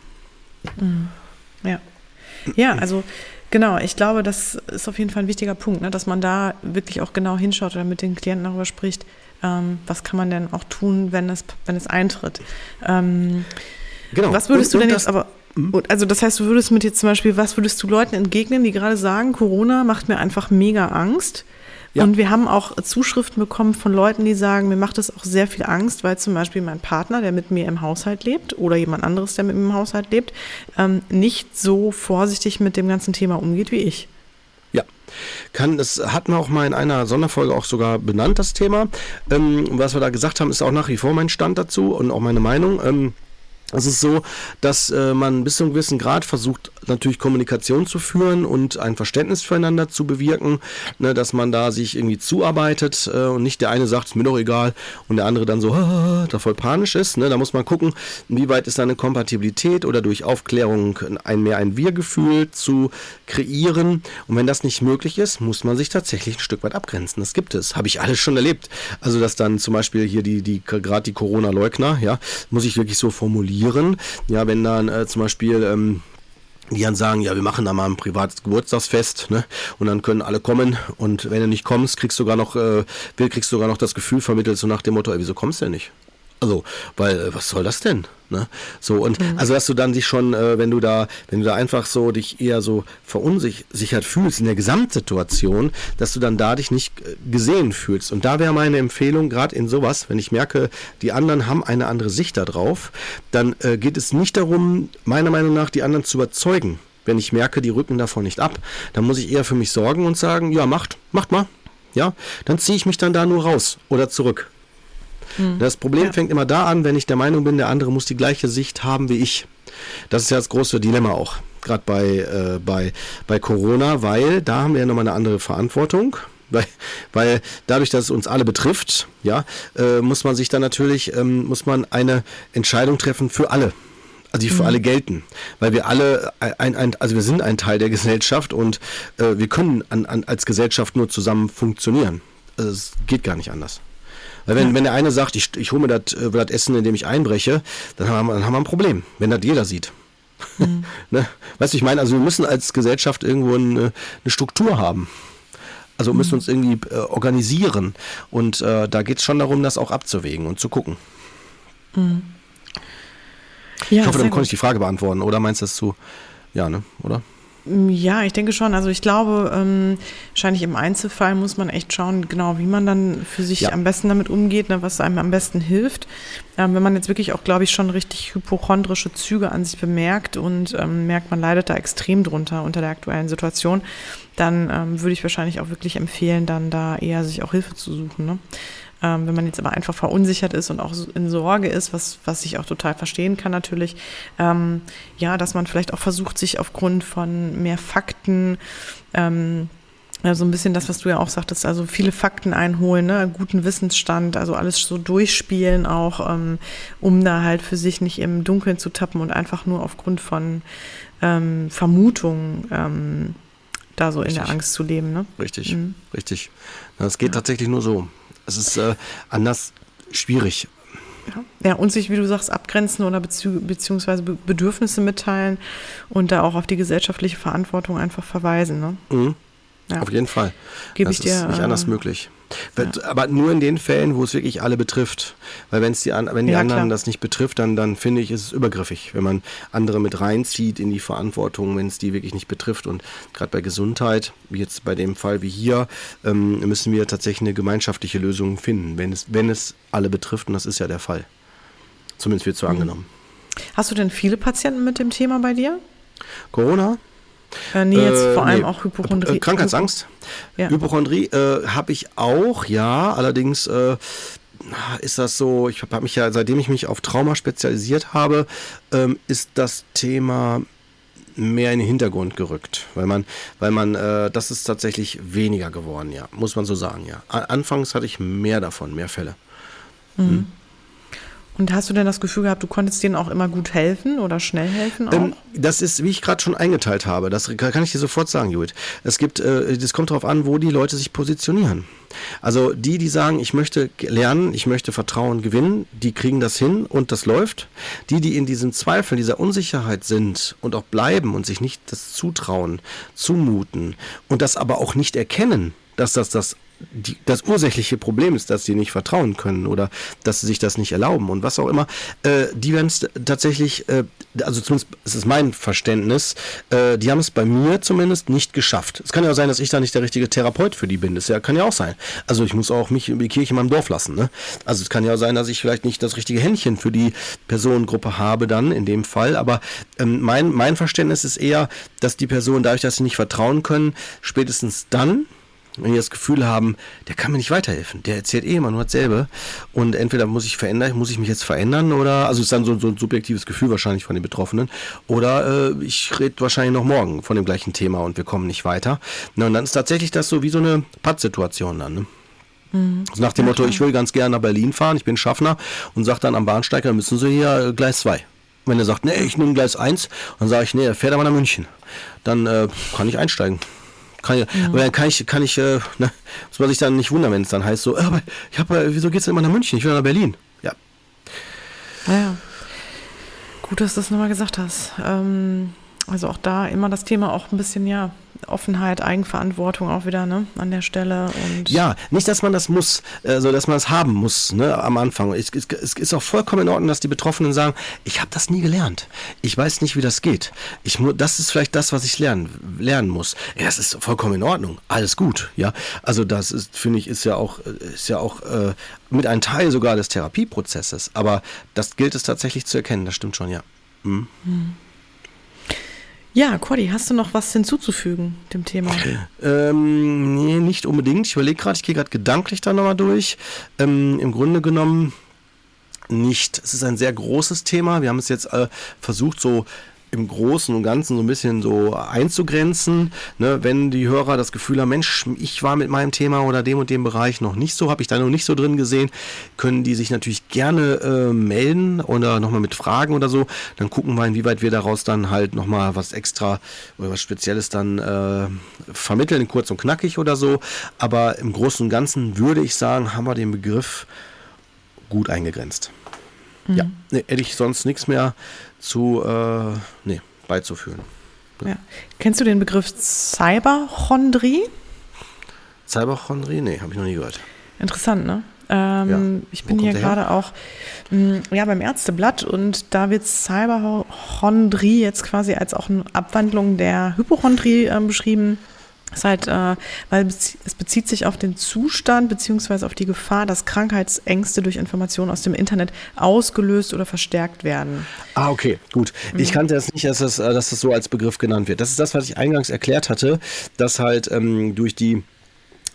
Speaker 1: Mhm. Ja. Ja, also genau, ich glaube, das ist auf jeden Fall ein wichtiger Punkt, ne, dass man da wirklich auch genau hinschaut oder mit den Klienten darüber spricht, ähm, was kann man denn auch tun, wenn es, wenn es eintritt. Ähm, genau. Was würdest und, du denn jetzt aber Mhm. Also das heißt, du würdest mit jetzt zum Beispiel, was würdest du Leuten entgegnen, die gerade sagen, Corona macht mir einfach mega Angst? Ja. Und wir haben auch Zuschriften bekommen von Leuten, die sagen, mir macht es auch sehr viel Angst, weil zum Beispiel mein Partner, der mit mir im Haushalt lebt oder jemand anderes, der mit mir im Haushalt lebt, ähm, nicht so vorsichtig mit dem ganzen Thema umgeht wie ich.
Speaker 2: Ja, kann, das hatten wir auch mal in einer Sonderfolge auch sogar benannt, das Thema. Ähm, was wir da gesagt haben, ist auch nach wie vor mein Stand dazu und auch meine Meinung. Ähm, es ist so, dass äh, man bis zu einem gewissen Grad versucht, natürlich Kommunikation zu führen und ein Verständnis füreinander zu bewirken, ne, dass man da sich irgendwie zuarbeitet äh, und nicht der eine sagt, ist mir doch egal und der andere dann so da voll panisch ist. Ne, da muss man gucken, inwieweit ist da eine Kompatibilität oder durch Aufklärung ein mehr ein Wir-Gefühl zu kreieren. Und wenn das nicht möglich ist, muss man sich tatsächlich ein Stück weit abgrenzen. Das gibt es, habe ich alles schon erlebt. Also dass dann zum Beispiel hier die, die gerade die Corona-Leugner, ja, muss ich wirklich so formulieren motivieren. Ja, wenn dann äh, zum Beispiel ähm, die dann sagen, ja, wir machen da mal ein privates Geburtstagsfest, ne? Und dann können alle kommen und wenn du nicht kommst, kriegst du sogar noch, äh, kriegst du sogar noch das Gefühl vermittelt, so nach dem Motto, ey, wieso kommst du denn nicht? Also, weil, äh, was soll das denn? Ne? So, und mhm. also, dass du dann dich schon, äh, wenn du da, wenn du da einfach so dich eher so verunsichert fühlst in der Gesamtsituation, dass du dann da dich nicht äh, gesehen fühlst. Und da wäre meine Empfehlung, gerade in sowas, wenn ich merke, die anderen haben eine andere Sicht darauf, dann äh, geht es nicht darum, meiner Meinung nach, die anderen zu überzeugen. Wenn ich merke, die rücken davon nicht ab, dann muss ich eher für mich sorgen und sagen, ja, macht, macht mal. Ja, dann ziehe ich mich dann da nur raus oder zurück. Mhm. Das Problem ja. fängt immer da an, wenn ich der Meinung bin, der andere muss die gleiche Sicht haben wie ich. Das ist ja das große Dilemma auch, gerade bei, äh, bei, bei Corona, weil da haben wir ja nochmal eine andere Verantwortung. [laughs] Weil, weil dadurch, dass es uns alle betrifft, ja, äh, muss man sich dann natürlich, ähm, muss man eine Entscheidung treffen für alle. also die für mhm. alle gelten, weil wir alle ein, ein, also wir sind ein Teil der Gesellschaft und äh, wir können an, an, als Gesellschaft nur zusammen funktionieren. Also es geht gar nicht anders. Weil wenn, ja. wenn der eine sagt, ich, ich hole mir das äh, Essen, indem ich einbreche, dann haben, wir, dann haben wir ein Problem, wenn das jeder sieht. Mhm. [laughs] ne? Weißt du, ich meine, also wir müssen als Gesellschaft irgendwo eine, eine Struktur haben. Also müssen mhm. uns irgendwie äh, organisieren. Und äh, da geht es schon darum, das auch abzuwägen und zu gucken. Mhm. Ja, ich hoffe, dann konnte ich die Frage beantworten. Oder meinst du das zu? Ja, ne? Oder?
Speaker 1: Ja, ich denke schon. Also ich glaube, ähm, wahrscheinlich im Einzelfall muss man echt schauen, genau, wie man dann für sich ja. am besten damit umgeht, ne, was einem am besten hilft. Ähm, wenn man jetzt wirklich auch, glaube ich, schon richtig hypochondrische Züge an sich bemerkt und ähm, merkt, man leidet da extrem drunter unter der aktuellen Situation, dann ähm, würde ich wahrscheinlich auch wirklich empfehlen, dann da eher sich auch Hilfe zu suchen. Ne? Ähm, wenn man jetzt aber einfach verunsichert ist und auch in Sorge ist, was, was ich auch total verstehen kann natürlich, ähm, ja, dass man vielleicht auch versucht, sich aufgrund von mehr Fakten, ähm, ja, so ein bisschen das, was du ja auch sagtest, also viele Fakten einholen, ne, guten Wissensstand, also alles so durchspielen auch, ähm, um da halt für sich nicht im Dunkeln zu tappen und einfach nur aufgrund von ähm, Vermutungen ähm, da so richtig. in der Angst zu leben. Ne?
Speaker 2: Richtig, mhm. richtig. Das geht ja. tatsächlich nur so. Es ist äh, anders schwierig.
Speaker 1: Ja. und sich, wie du sagst, abgrenzen oder bezieh beziehungsweise Bedürfnisse mitteilen und da auch auf die gesellschaftliche Verantwortung einfach verweisen. Ne?
Speaker 2: Mhm. Ja. Auf jeden Fall. Gebe das ich dir, ist nicht anders äh, möglich. Ja. Aber nur in den Fällen, wo es wirklich alle betrifft. Weil wenn's die, wenn die ja, anderen klar. das nicht betrifft, dann, dann finde ich, ist es übergriffig, wenn man andere mit reinzieht in die Verantwortung, wenn es die wirklich nicht betrifft. Und gerade bei Gesundheit, wie jetzt bei dem Fall wie hier, ähm, müssen wir tatsächlich eine gemeinschaftliche Lösung finden, wenn es, wenn es alle betrifft. Und das ist ja der Fall. Zumindest wird so mhm. angenommen.
Speaker 1: Hast du denn viele Patienten mit dem Thema bei dir?
Speaker 2: Corona?
Speaker 1: Äh, nee, jetzt vor allem nee. auch Hypochondrie.
Speaker 2: Äh, Krankheitsangst. Ja. Hypochondrie äh, habe ich auch, ja. Allerdings äh, ist das so, ich habe mich ja, seitdem ich mich auf Trauma spezialisiert habe, ähm, ist das Thema mehr in den Hintergrund gerückt, weil man, weil man, äh, das ist tatsächlich weniger geworden, ja, muss man so sagen, ja. Anfangs hatte ich mehr davon, mehr Fälle.
Speaker 1: Mhm. Und hast du denn das Gefühl gehabt, du konntest denen auch immer gut helfen oder schnell helfen? Ähm,
Speaker 2: das ist, wie ich gerade schon eingeteilt habe, das kann ich dir sofort sagen, Judith. Es gibt, äh, das kommt darauf an, wo die Leute sich positionieren. Also die, die sagen, ich möchte lernen, ich möchte Vertrauen gewinnen, die kriegen das hin und das läuft. Die, die in diesem Zweifel, dieser Unsicherheit sind und auch bleiben und sich nicht das zutrauen, zumuten und das aber auch nicht erkennen, dass das das die, das ursächliche Problem ist, dass sie nicht vertrauen können oder dass sie sich das nicht erlauben und was auch immer, äh, die werden es tatsächlich, äh, also zumindest ist es mein Verständnis, äh, die haben es bei mir zumindest nicht geschafft. Es kann ja auch sein, dass ich da nicht der richtige Therapeut für die bin. Das ja, kann ja auch sein. Also ich muss auch mich in die Kirche in meinem Dorf lassen. Ne? Also es kann ja auch sein, dass ich vielleicht nicht das richtige Händchen für die Personengruppe habe dann in dem Fall. Aber ähm, mein, mein Verständnis ist eher, dass die Personen dadurch, dass sie nicht vertrauen können, spätestens dann, wenn die das Gefühl haben, der kann mir nicht weiterhelfen, der erzählt eh immer nur dasselbe und entweder muss ich verändern, muss ich mich jetzt verändern oder, also ist dann so, so ein subjektives Gefühl wahrscheinlich von den Betroffenen oder äh, ich rede wahrscheinlich noch morgen von dem gleichen Thema und wir kommen nicht weiter. Na, und dann ist tatsächlich das so wie so eine Pattsituation dann, ne? Mhm. Also nach dem Motto, ich will ganz gerne nach Berlin fahren, ich bin Schaffner und sage dann am Bahnsteig, dann müssen Sie hier äh, Gleis 2. Wenn er sagt, nee, ich nehme Gleis 1, dann sage ich, nee, er fährt aber nach München. Dann äh, kann ich einsteigen. Kann mhm. Aber dann kann ich, kann ich, äh, ne, muss man sich dann nicht wundern, wenn es dann heißt so, aber ich habe, äh, wieso geht's denn immer nach München? Ich will nach Berlin. Ja.
Speaker 1: Naja. Gut, dass du das nochmal gesagt hast. Ähm, also auch da immer das Thema auch ein bisschen, ja, Offenheit, Eigenverantwortung auch wieder ne, an der Stelle. Und
Speaker 2: ja, nicht, dass man das muss, also dass man es haben muss ne, am Anfang. Es, es, es, ist auch vollkommen in Ordnung, dass die Betroffenen sagen, ich habe das nie gelernt. Ich weiß nicht, wie das geht. Ich, das ist vielleicht das, was ich lernen, lernen muss. Ja, das ist vollkommen in Ordnung. Alles gut. Ja, also das ist, finde ich, ist ja auch, ist ja auch äh, mit einem Teil sogar des Therapieprozesses. Aber das gilt es tatsächlich zu erkennen. Das stimmt schon, ja. Mhm. Mhm.
Speaker 1: Ja, Cordy, hast du noch was hinzuzufügen dem Thema?
Speaker 2: Ähm, nee, nicht unbedingt. Ich überlege gerade, ich gehe gerade gedanklich da nochmal durch. Ähm, Im Grunde genommen nicht. Es ist ein sehr großes Thema. Wir haben es jetzt äh, versucht, so im Großen und Ganzen so ein bisschen so einzugrenzen. Ne, wenn die Hörer das Gefühl haben, Mensch, ich war mit meinem Thema oder dem und dem Bereich noch nicht so, habe ich da noch nicht so drin gesehen, können die sich natürlich gerne äh, melden oder nochmal mit Fragen oder so. Dann gucken wir, inwieweit wir daraus dann halt nochmal was extra oder was Spezielles dann äh, vermitteln, kurz und knackig oder so. Aber im Großen und Ganzen würde ich sagen, haben wir den Begriff gut eingegrenzt. Mhm. Ja, nee, hätte ich sonst nichts mehr zu äh, nee, beizuführen.
Speaker 1: Ja. Kennst du den Begriff Cyberchondrie?
Speaker 2: Cyberchondrie? Nee, habe ich noch nie gehört.
Speaker 1: Interessant, ne? Ähm, ja. Ich bin hier gerade auch mh, ja, beim Ärzteblatt und da wird Cyberchondrie jetzt quasi als auch eine Abwandlung der Hypochondrie äh, beschrieben. Das halt, äh, weil es bezieht sich auf den Zustand beziehungsweise auf die Gefahr, dass Krankheitsängste durch Informationen aus dem Internet ausgelöst oder verstärkt werden.
Speaker 2: Ah, okay, gut. Mhm. Ich kannte es nicht, dass das, äh, dass das so als Begriff genannt wird. Das ist das, was ich eingangs erklärt hatte, dass halt ähm, durch die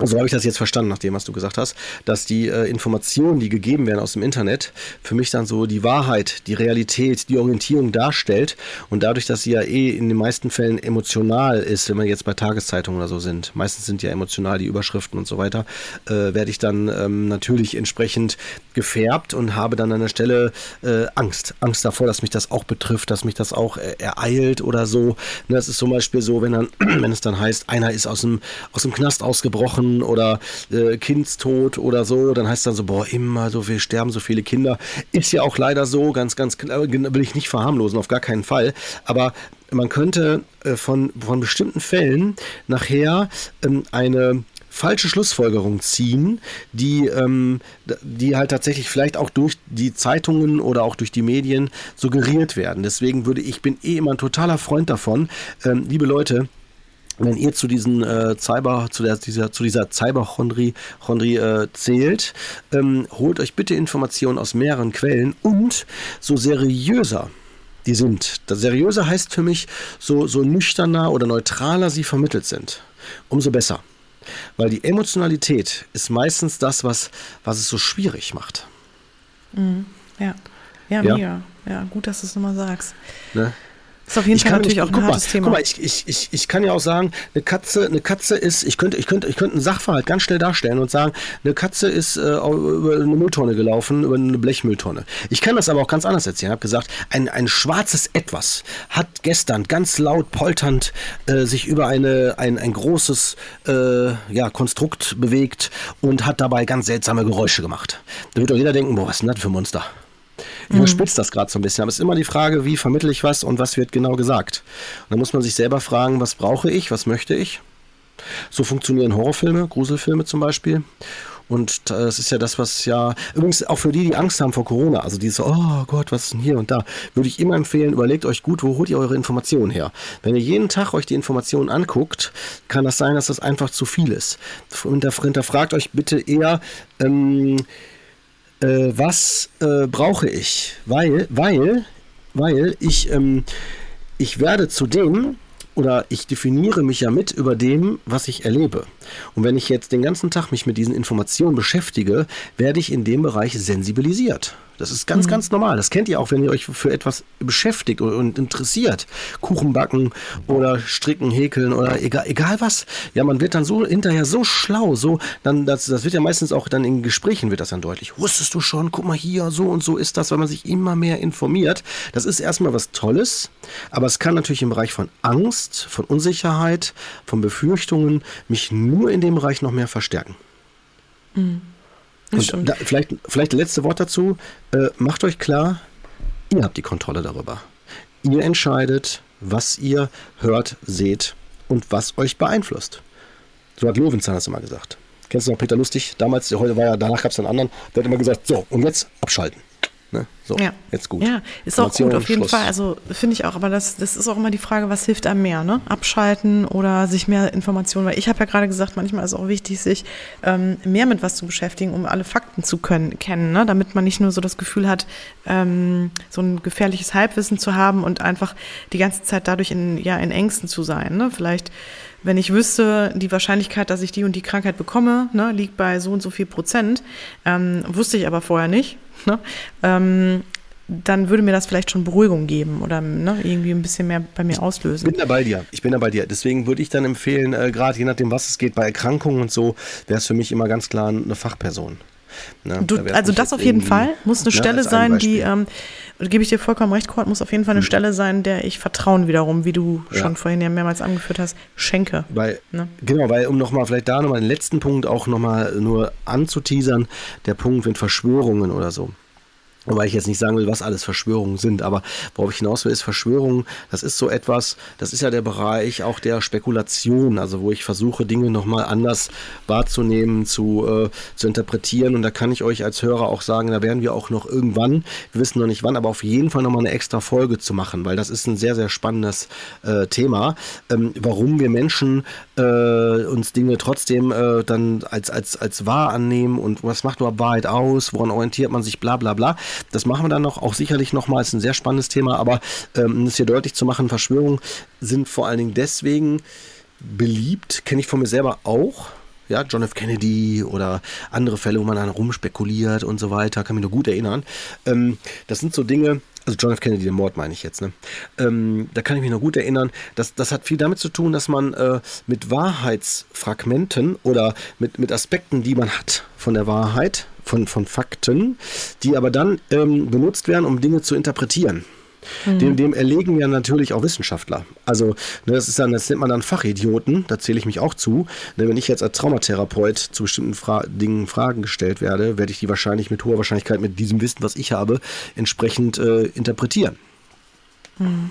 Speaker 2: so habe ich das jetzt verstanden, nach dem, was du gesagt hast, dass die äh, Informationen, die gegeben werden aus dem Internet, für mich dann so die Wahrheit, die Realität, die Orientierung darstellt. Und dadurch, dass sie ja eh in den meisten Fällen emotional ist, wenn wir jetzt bei Tageszeitungen oder so sind, meistens sind ja emotional die Überschriften und so weiter, äh, werde ich dann ähm, natürlich entsprechend gefärbt und habe dann an der Stelle äh, Angst. Angst davor, dass mich das auch betrifft, dass mich das auch äh, ereilt oder so. Ne, das ist zum Beispiel so, wenn, dann, [clears throat] wenn es dann heißt, einer ist aus dem, aus dem Knast ausgebrochen Jahren oder äh, Kindstod oder so, dann heißt dann so, boah, immer so viel sterben so viele Kinder. Ist ja auch leider so, ganz, ganz klar, will ich nicht verharmlosen, auf gar keinen Fall. Aber man könnte äh, von, von bestimmten Fällen nachher ähm, eine falsche Schlussfolgerung ziehen, die, ähm, die halt tatsächlich vielleicht auch durch die Zeitungen oder auch durch die Medien suggeriert werden. Deswegen würde ich, bin eh immer ein totaler Freund davon, ähm, liebe Leute, wenn ihr zu diesen äh, Cyber, zu der, dieser, zu dieser Cyberchondrie Chondrie, äh, zählt, ähm, holt euch bitte Informationen aus mehreren Quellen und so seriöser die sind. Das seriöser heißt für mich, so, so nüchterner oder neutraler sie vermittelt sind, umso besser. Weil die Emotionalität ist meistens das, was, was es so schwierig macht.
Speaker 1: Mhm. Ja. ja. Ja, mega. Ja, gut, dass du es nochmal sagst. Ne? Das ist auf jeden Fall natürlich auch ein hartes
Speaker 2: mal,
Speaker 1: Thema.
Speaker 2: Guck mal, ich, ich, ich, ich kann ja auch sagen, eine Katze, eine Katze ist, ich könnte, ich könnte, ich könnte einen Sachverhalt ganz schnell darstellen und sagen, eine Katze ist äh, über eine Mülltonne gelaufen, über eine Blechmülltonne. Ich kann das aber auch ganz anders erzählen. Ich habe gesagt, ein, ein schwarzes Etwas hat gestern ganz laut polternd äh, sich über eine, ein, ein großes äh, ja, Konstrukt bewegt und hat dabei ganz seltsame Geräusche gemacht. Da wird doch jeder denken, boah, was ist denn das für ein Monster? Ich überspitze das gerade so ein bisschen, aber es ist immer die Frage, wie vermittle ich was und was wird genau gesagt. Und dann muss man sich selber fragen, was brauche ich, was möchte ich. So funktionieren Horrorfilme, Gruselfilme zum Beispiel. Und es ist ja das, was ja, übrigens auch für die, die Angst haben vor Corona, also diese, oh Gott, was ist denn hier und da, würde ich immer empfehlen, überlegt euch gut, wo holt ihr eure Informationen her? Wenn ihr jeden Tag euch die Informationen anguckt, kann das sein, dass das einfach zu viel ist. Hinterfragt euch bitte eher, ähm, äh, was äh, brauche ich? Weil, weil, weil ich, ähm, ich werde zu dem, oder ich definiere mich ja mit über dem, was ich erlebe. Und wenn ich jetzt den ganzen Tag mich mit diesen Informationen beschäftige, werde ich in dem Bereich sensibilisiert. Das ist ganz, mhm. ganz normal. Das kennt ihr auch, wenn ihr euch für etwas beschäftigt und interessiert. Kuchen backen oder stricken, häkeln oder egal, egal was. Ja, man wird dann so hinterher so schlau, so, dann, das, das wird ja meistens auch dann in Gesprächen wird das dann deutlich. Wusstest du schon, guck mal hier, so und so ist das, weil man sich immer mehr informiert. Das ist erstmal was Tolles, aber es kann natürlich im Bereich von Angst, von Unsicherheit, von Befürchtungen mich nur in dem Bereich noch mehr verstärken. Mhm. Und da, vielleicht, vielleicht letzte Wort dazu. Äh, macht euch klar, ihr habt die Kontrolle darüber. Ihr entscheidet, was ihr hört, seht und was euch beeinflusst. So hat Löwenzahn das immer gesagt. Kennst du noch Peter Lustig? Damals, heute war ja, danach gab es einen anderen, der hat immer gesagt, so, und jetzt abschalten. Ne? So,
Speaker 1: ja.
Speaker 2: jetzt gut.
Speaker 1: Ja, ist auch gut, auf jeden Schluss. Fall. Also finde ich auch, aber das, das ist auch immer die Frage, was hilft einem mehr, ne? Abschalten oder sich mehr Informationen, weil ich habe ja gerade gesagt, manchmal ist es auch wichtig, sich ähm, mehr mit was zu beschäftigen, um alle Fakten zu können, kennen, ne? damit man nicht nur so das Gefühl hat, ähm, so ein gefährliches Halbwissen zu haben und einfach die ganze Zeit dadurch in, ja, in Ängsten zu sein. Ne? Vielleicht wenn ich wüsste, die Wahrscheinlichkeit, dass ich die und die Krankheit bekomme, ne, liegt bei so und so viel Prozent, ähm, wusste ich aber vorher nicht, [laughs] ne? ähm, dann würde mir das vielleicht schon Beruhigung geben oder ne, irgendwie ein bisschen mehr bei mir auslösen.
Speaker 2: Ich bin da bei dir. Ich bin da bei dir. Deswegen würde ich dann empfehlen, äh, gerade je nachdem, was es geht, bei Erkrankungen und so, wäre es für mich immer ganz klar eine Fachperson.
Speaker 1: Ne? Du, da also das auf jeden Fall muss eine ne, Stelle sein, die, ähm, gebe ich dir vollkommen recht, Kurt, muss auf jeden Fall eine mhm. Stelle sein, der ich Vertrauen wiederum, wie du ja. schon vorhin ja mehrmals angeführt hast, schenke.
Speaker 2: Weil, ne? Genau, weil um nochmal vielleicht da nochmal den letzten Punkt auch nochmal nur anzuteasern, der Punkt mit Verschwörungen oder so. Wobei ich jetzt nicht sagen will, was alles Verschwörungen sind, aber worauf ich hinaus will, ist Verschwörungen, das ist so etwas, das ist ja der Bereich auch der Spekulation, also wo ich versuche, Dinge nochmal anders wahrzunehmen, zu, äh, zu interpretieren und da kann ich euch als Hörer auch sagen, da werden wir auch noch irgendwann, wir wissen noch nicht wann, aber auf jeden Fall nochmal eine extra Folge zu machen, weil das ist ein sehr, sehr spannendes äh, Thema, ähm, warum wir Menschen äh, uns Dinge trotzdem äh, dann als, als, als wahr annehmen und was macht überhaupt Wahrheit aus, woran orientiert man sich, bla bla bla. Das machen wir dann noch, auch sicherlich nochmal, ist ein sehr spannendes Thema, aber ähm, um es hier deutlich zu machen, Verschwörungen sind vor allen Dingen deswegen beliebt, kenne ich von mir selber auch, ja, John F. Kennedy oder andere Fälle, wo man dann rumspekuliert und so weiter, kann mich nur gut erinnern. Ähm, das sind so Dinge, also John F. Kennedy, den Mord meine ich jetzt, ne? Ähm, da kann ich mich noch gut erinnern. Das, das hat viel damit zu tun, dass man äh, mit Wahrheitsfragmenten oder mit, mit Aspekten, die man hat von der Wahrheit, von, von Fakten, die aber dann ähm, benutzt werden, um Dinge zu interpretieren. Mhm. Dem, dem, erlegen ja natürlich auch Wissenschaftler. Also, ne, das ist dann, das nennt man dann Fachidioten, da zähle ich mich auch zu. Ne, wenn ich jetzt als Traumatherapeut zu bestimmten Fra Dingen Fragen gestellt werde, werde ich die wahrscheinlich mit hoher Wahrscheinlichkeit mit diesem Wissen, was ich habe, entsprechend äh, interpretieren. Mhm.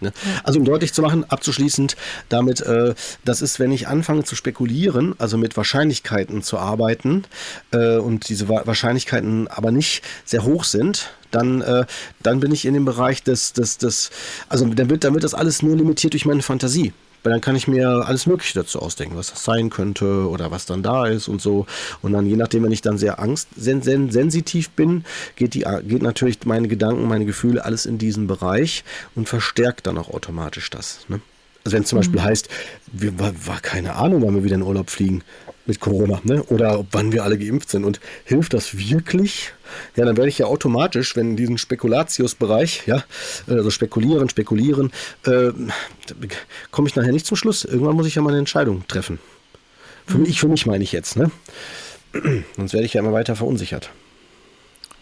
Speaker 2: Ne? Also um deutlich zu machen, abzuschließend damit, äh, das ist, wenn ich anfange zu spekulieren, also mit Wahrscheinlichkeiten zu arbeiten äh, und diese Wahrscheinlichkeiten aber nicht sehr hoch sind, dann, äh, dann bin ich in dem Bereich des, des, des also dann wird, dann wird das alles nur limitiert durch meine Fantasie. Weil dann kann ich mir alles Mögliche dazu ausdenken, was das sein könnte oder was dann da ist und so. Und dann, je nachdem, wenn ich dann sehr angstsensitiv bin, geht, die, geht natürlich meine Gedanken, meine Gefühle, alles in diesen Bereich und verstärkt dann auch automatisch das. Ne? Also wenn es zum mhm. Beispiel heißt, wir, war, war keine Ahnung, wann wir wieder in Urlaub fliegen mit Corona, ne? Oder wann wir alle geimpft sind. Und hilft das wirklich? Ja, dann werde ich ja automatisch, wenn in diesem Spekulatius-Bereich, ja, also spekulieren, spekulieren, äh, komme ich nachher nicht zum Schluss. Irgendwann muss ich ja mal eine Entscheidung treffen. Für mhm. mich, für mich meine ich jetzt, ne? Sonst werde ich ja immer weiter verunsichert.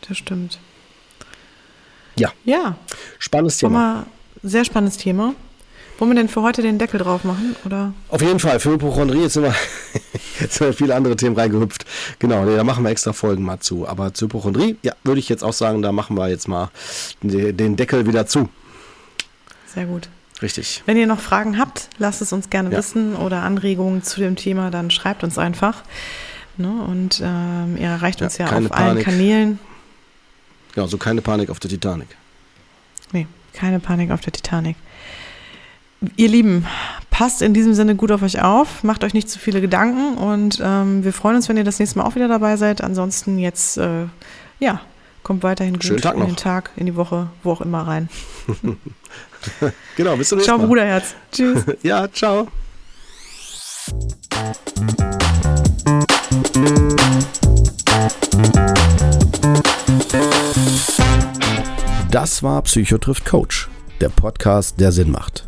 Speaker 1: Das stimmt.
Speaker 2: Ja.
Speaker 1: Ja.
Speaker 2: Spannendes Thema.
Speaker 1: Sehr spannendes Thema. Wollen wir denn für heute den Deckel drauf machen? Oder?
Speaker 2: Auf jeden Fall. Für Hypochondrie jetzt sind wir, [laughs] jetzt sind wir viele andere Themen reingehüpft. Genau, nee, da machen wir extra Folgen mal zu. Aber zu Hypochondrie, ja, würde ich jetzt auch sagen, da machen wir jetzt mal den Deckel wieder zu.
Speaker 1: Sehr gut.
Speaker 2: Richtig.
Speaker 1: Wenn ihr noch Fragen habt, lasst es uns gerne ja. wissen oder Anregungen zu dem Thema, dann schreibt uns einfach. Ne? Und ähm, ihr erreicht uns ja, ja auf Panik. allen Kanälen.
Speaker 2: Genau, so keine Panik auf der Titanic.
Speaker 1: Nee, keine Panik auf der Titanic. Ihr Lieben, passt in diesem Sinne gut auf euch auf, macht euch nicht zu viele Gedanken und ähm, wir freuen uns, wenn ihr das nächste Mal auch wieder dabei seid. Ansonsten jetzt, äh, ja, kommt weiterhin gut
Speaker 2: Schönen Tag
Speaker 1: in
Speaker 2: noch.
Speaker 1: den Tag, in die Woche, wo auch immer rein. [laughs]
Speaker 2: genau, bis zum nächsten
Speaker 1: Mal. Ciao, Bruderherz. Tschüss. [laughs]
Speaker 2: ja, ciao. Das war Psychotrift Coach, der Podcast, der Sinn macht.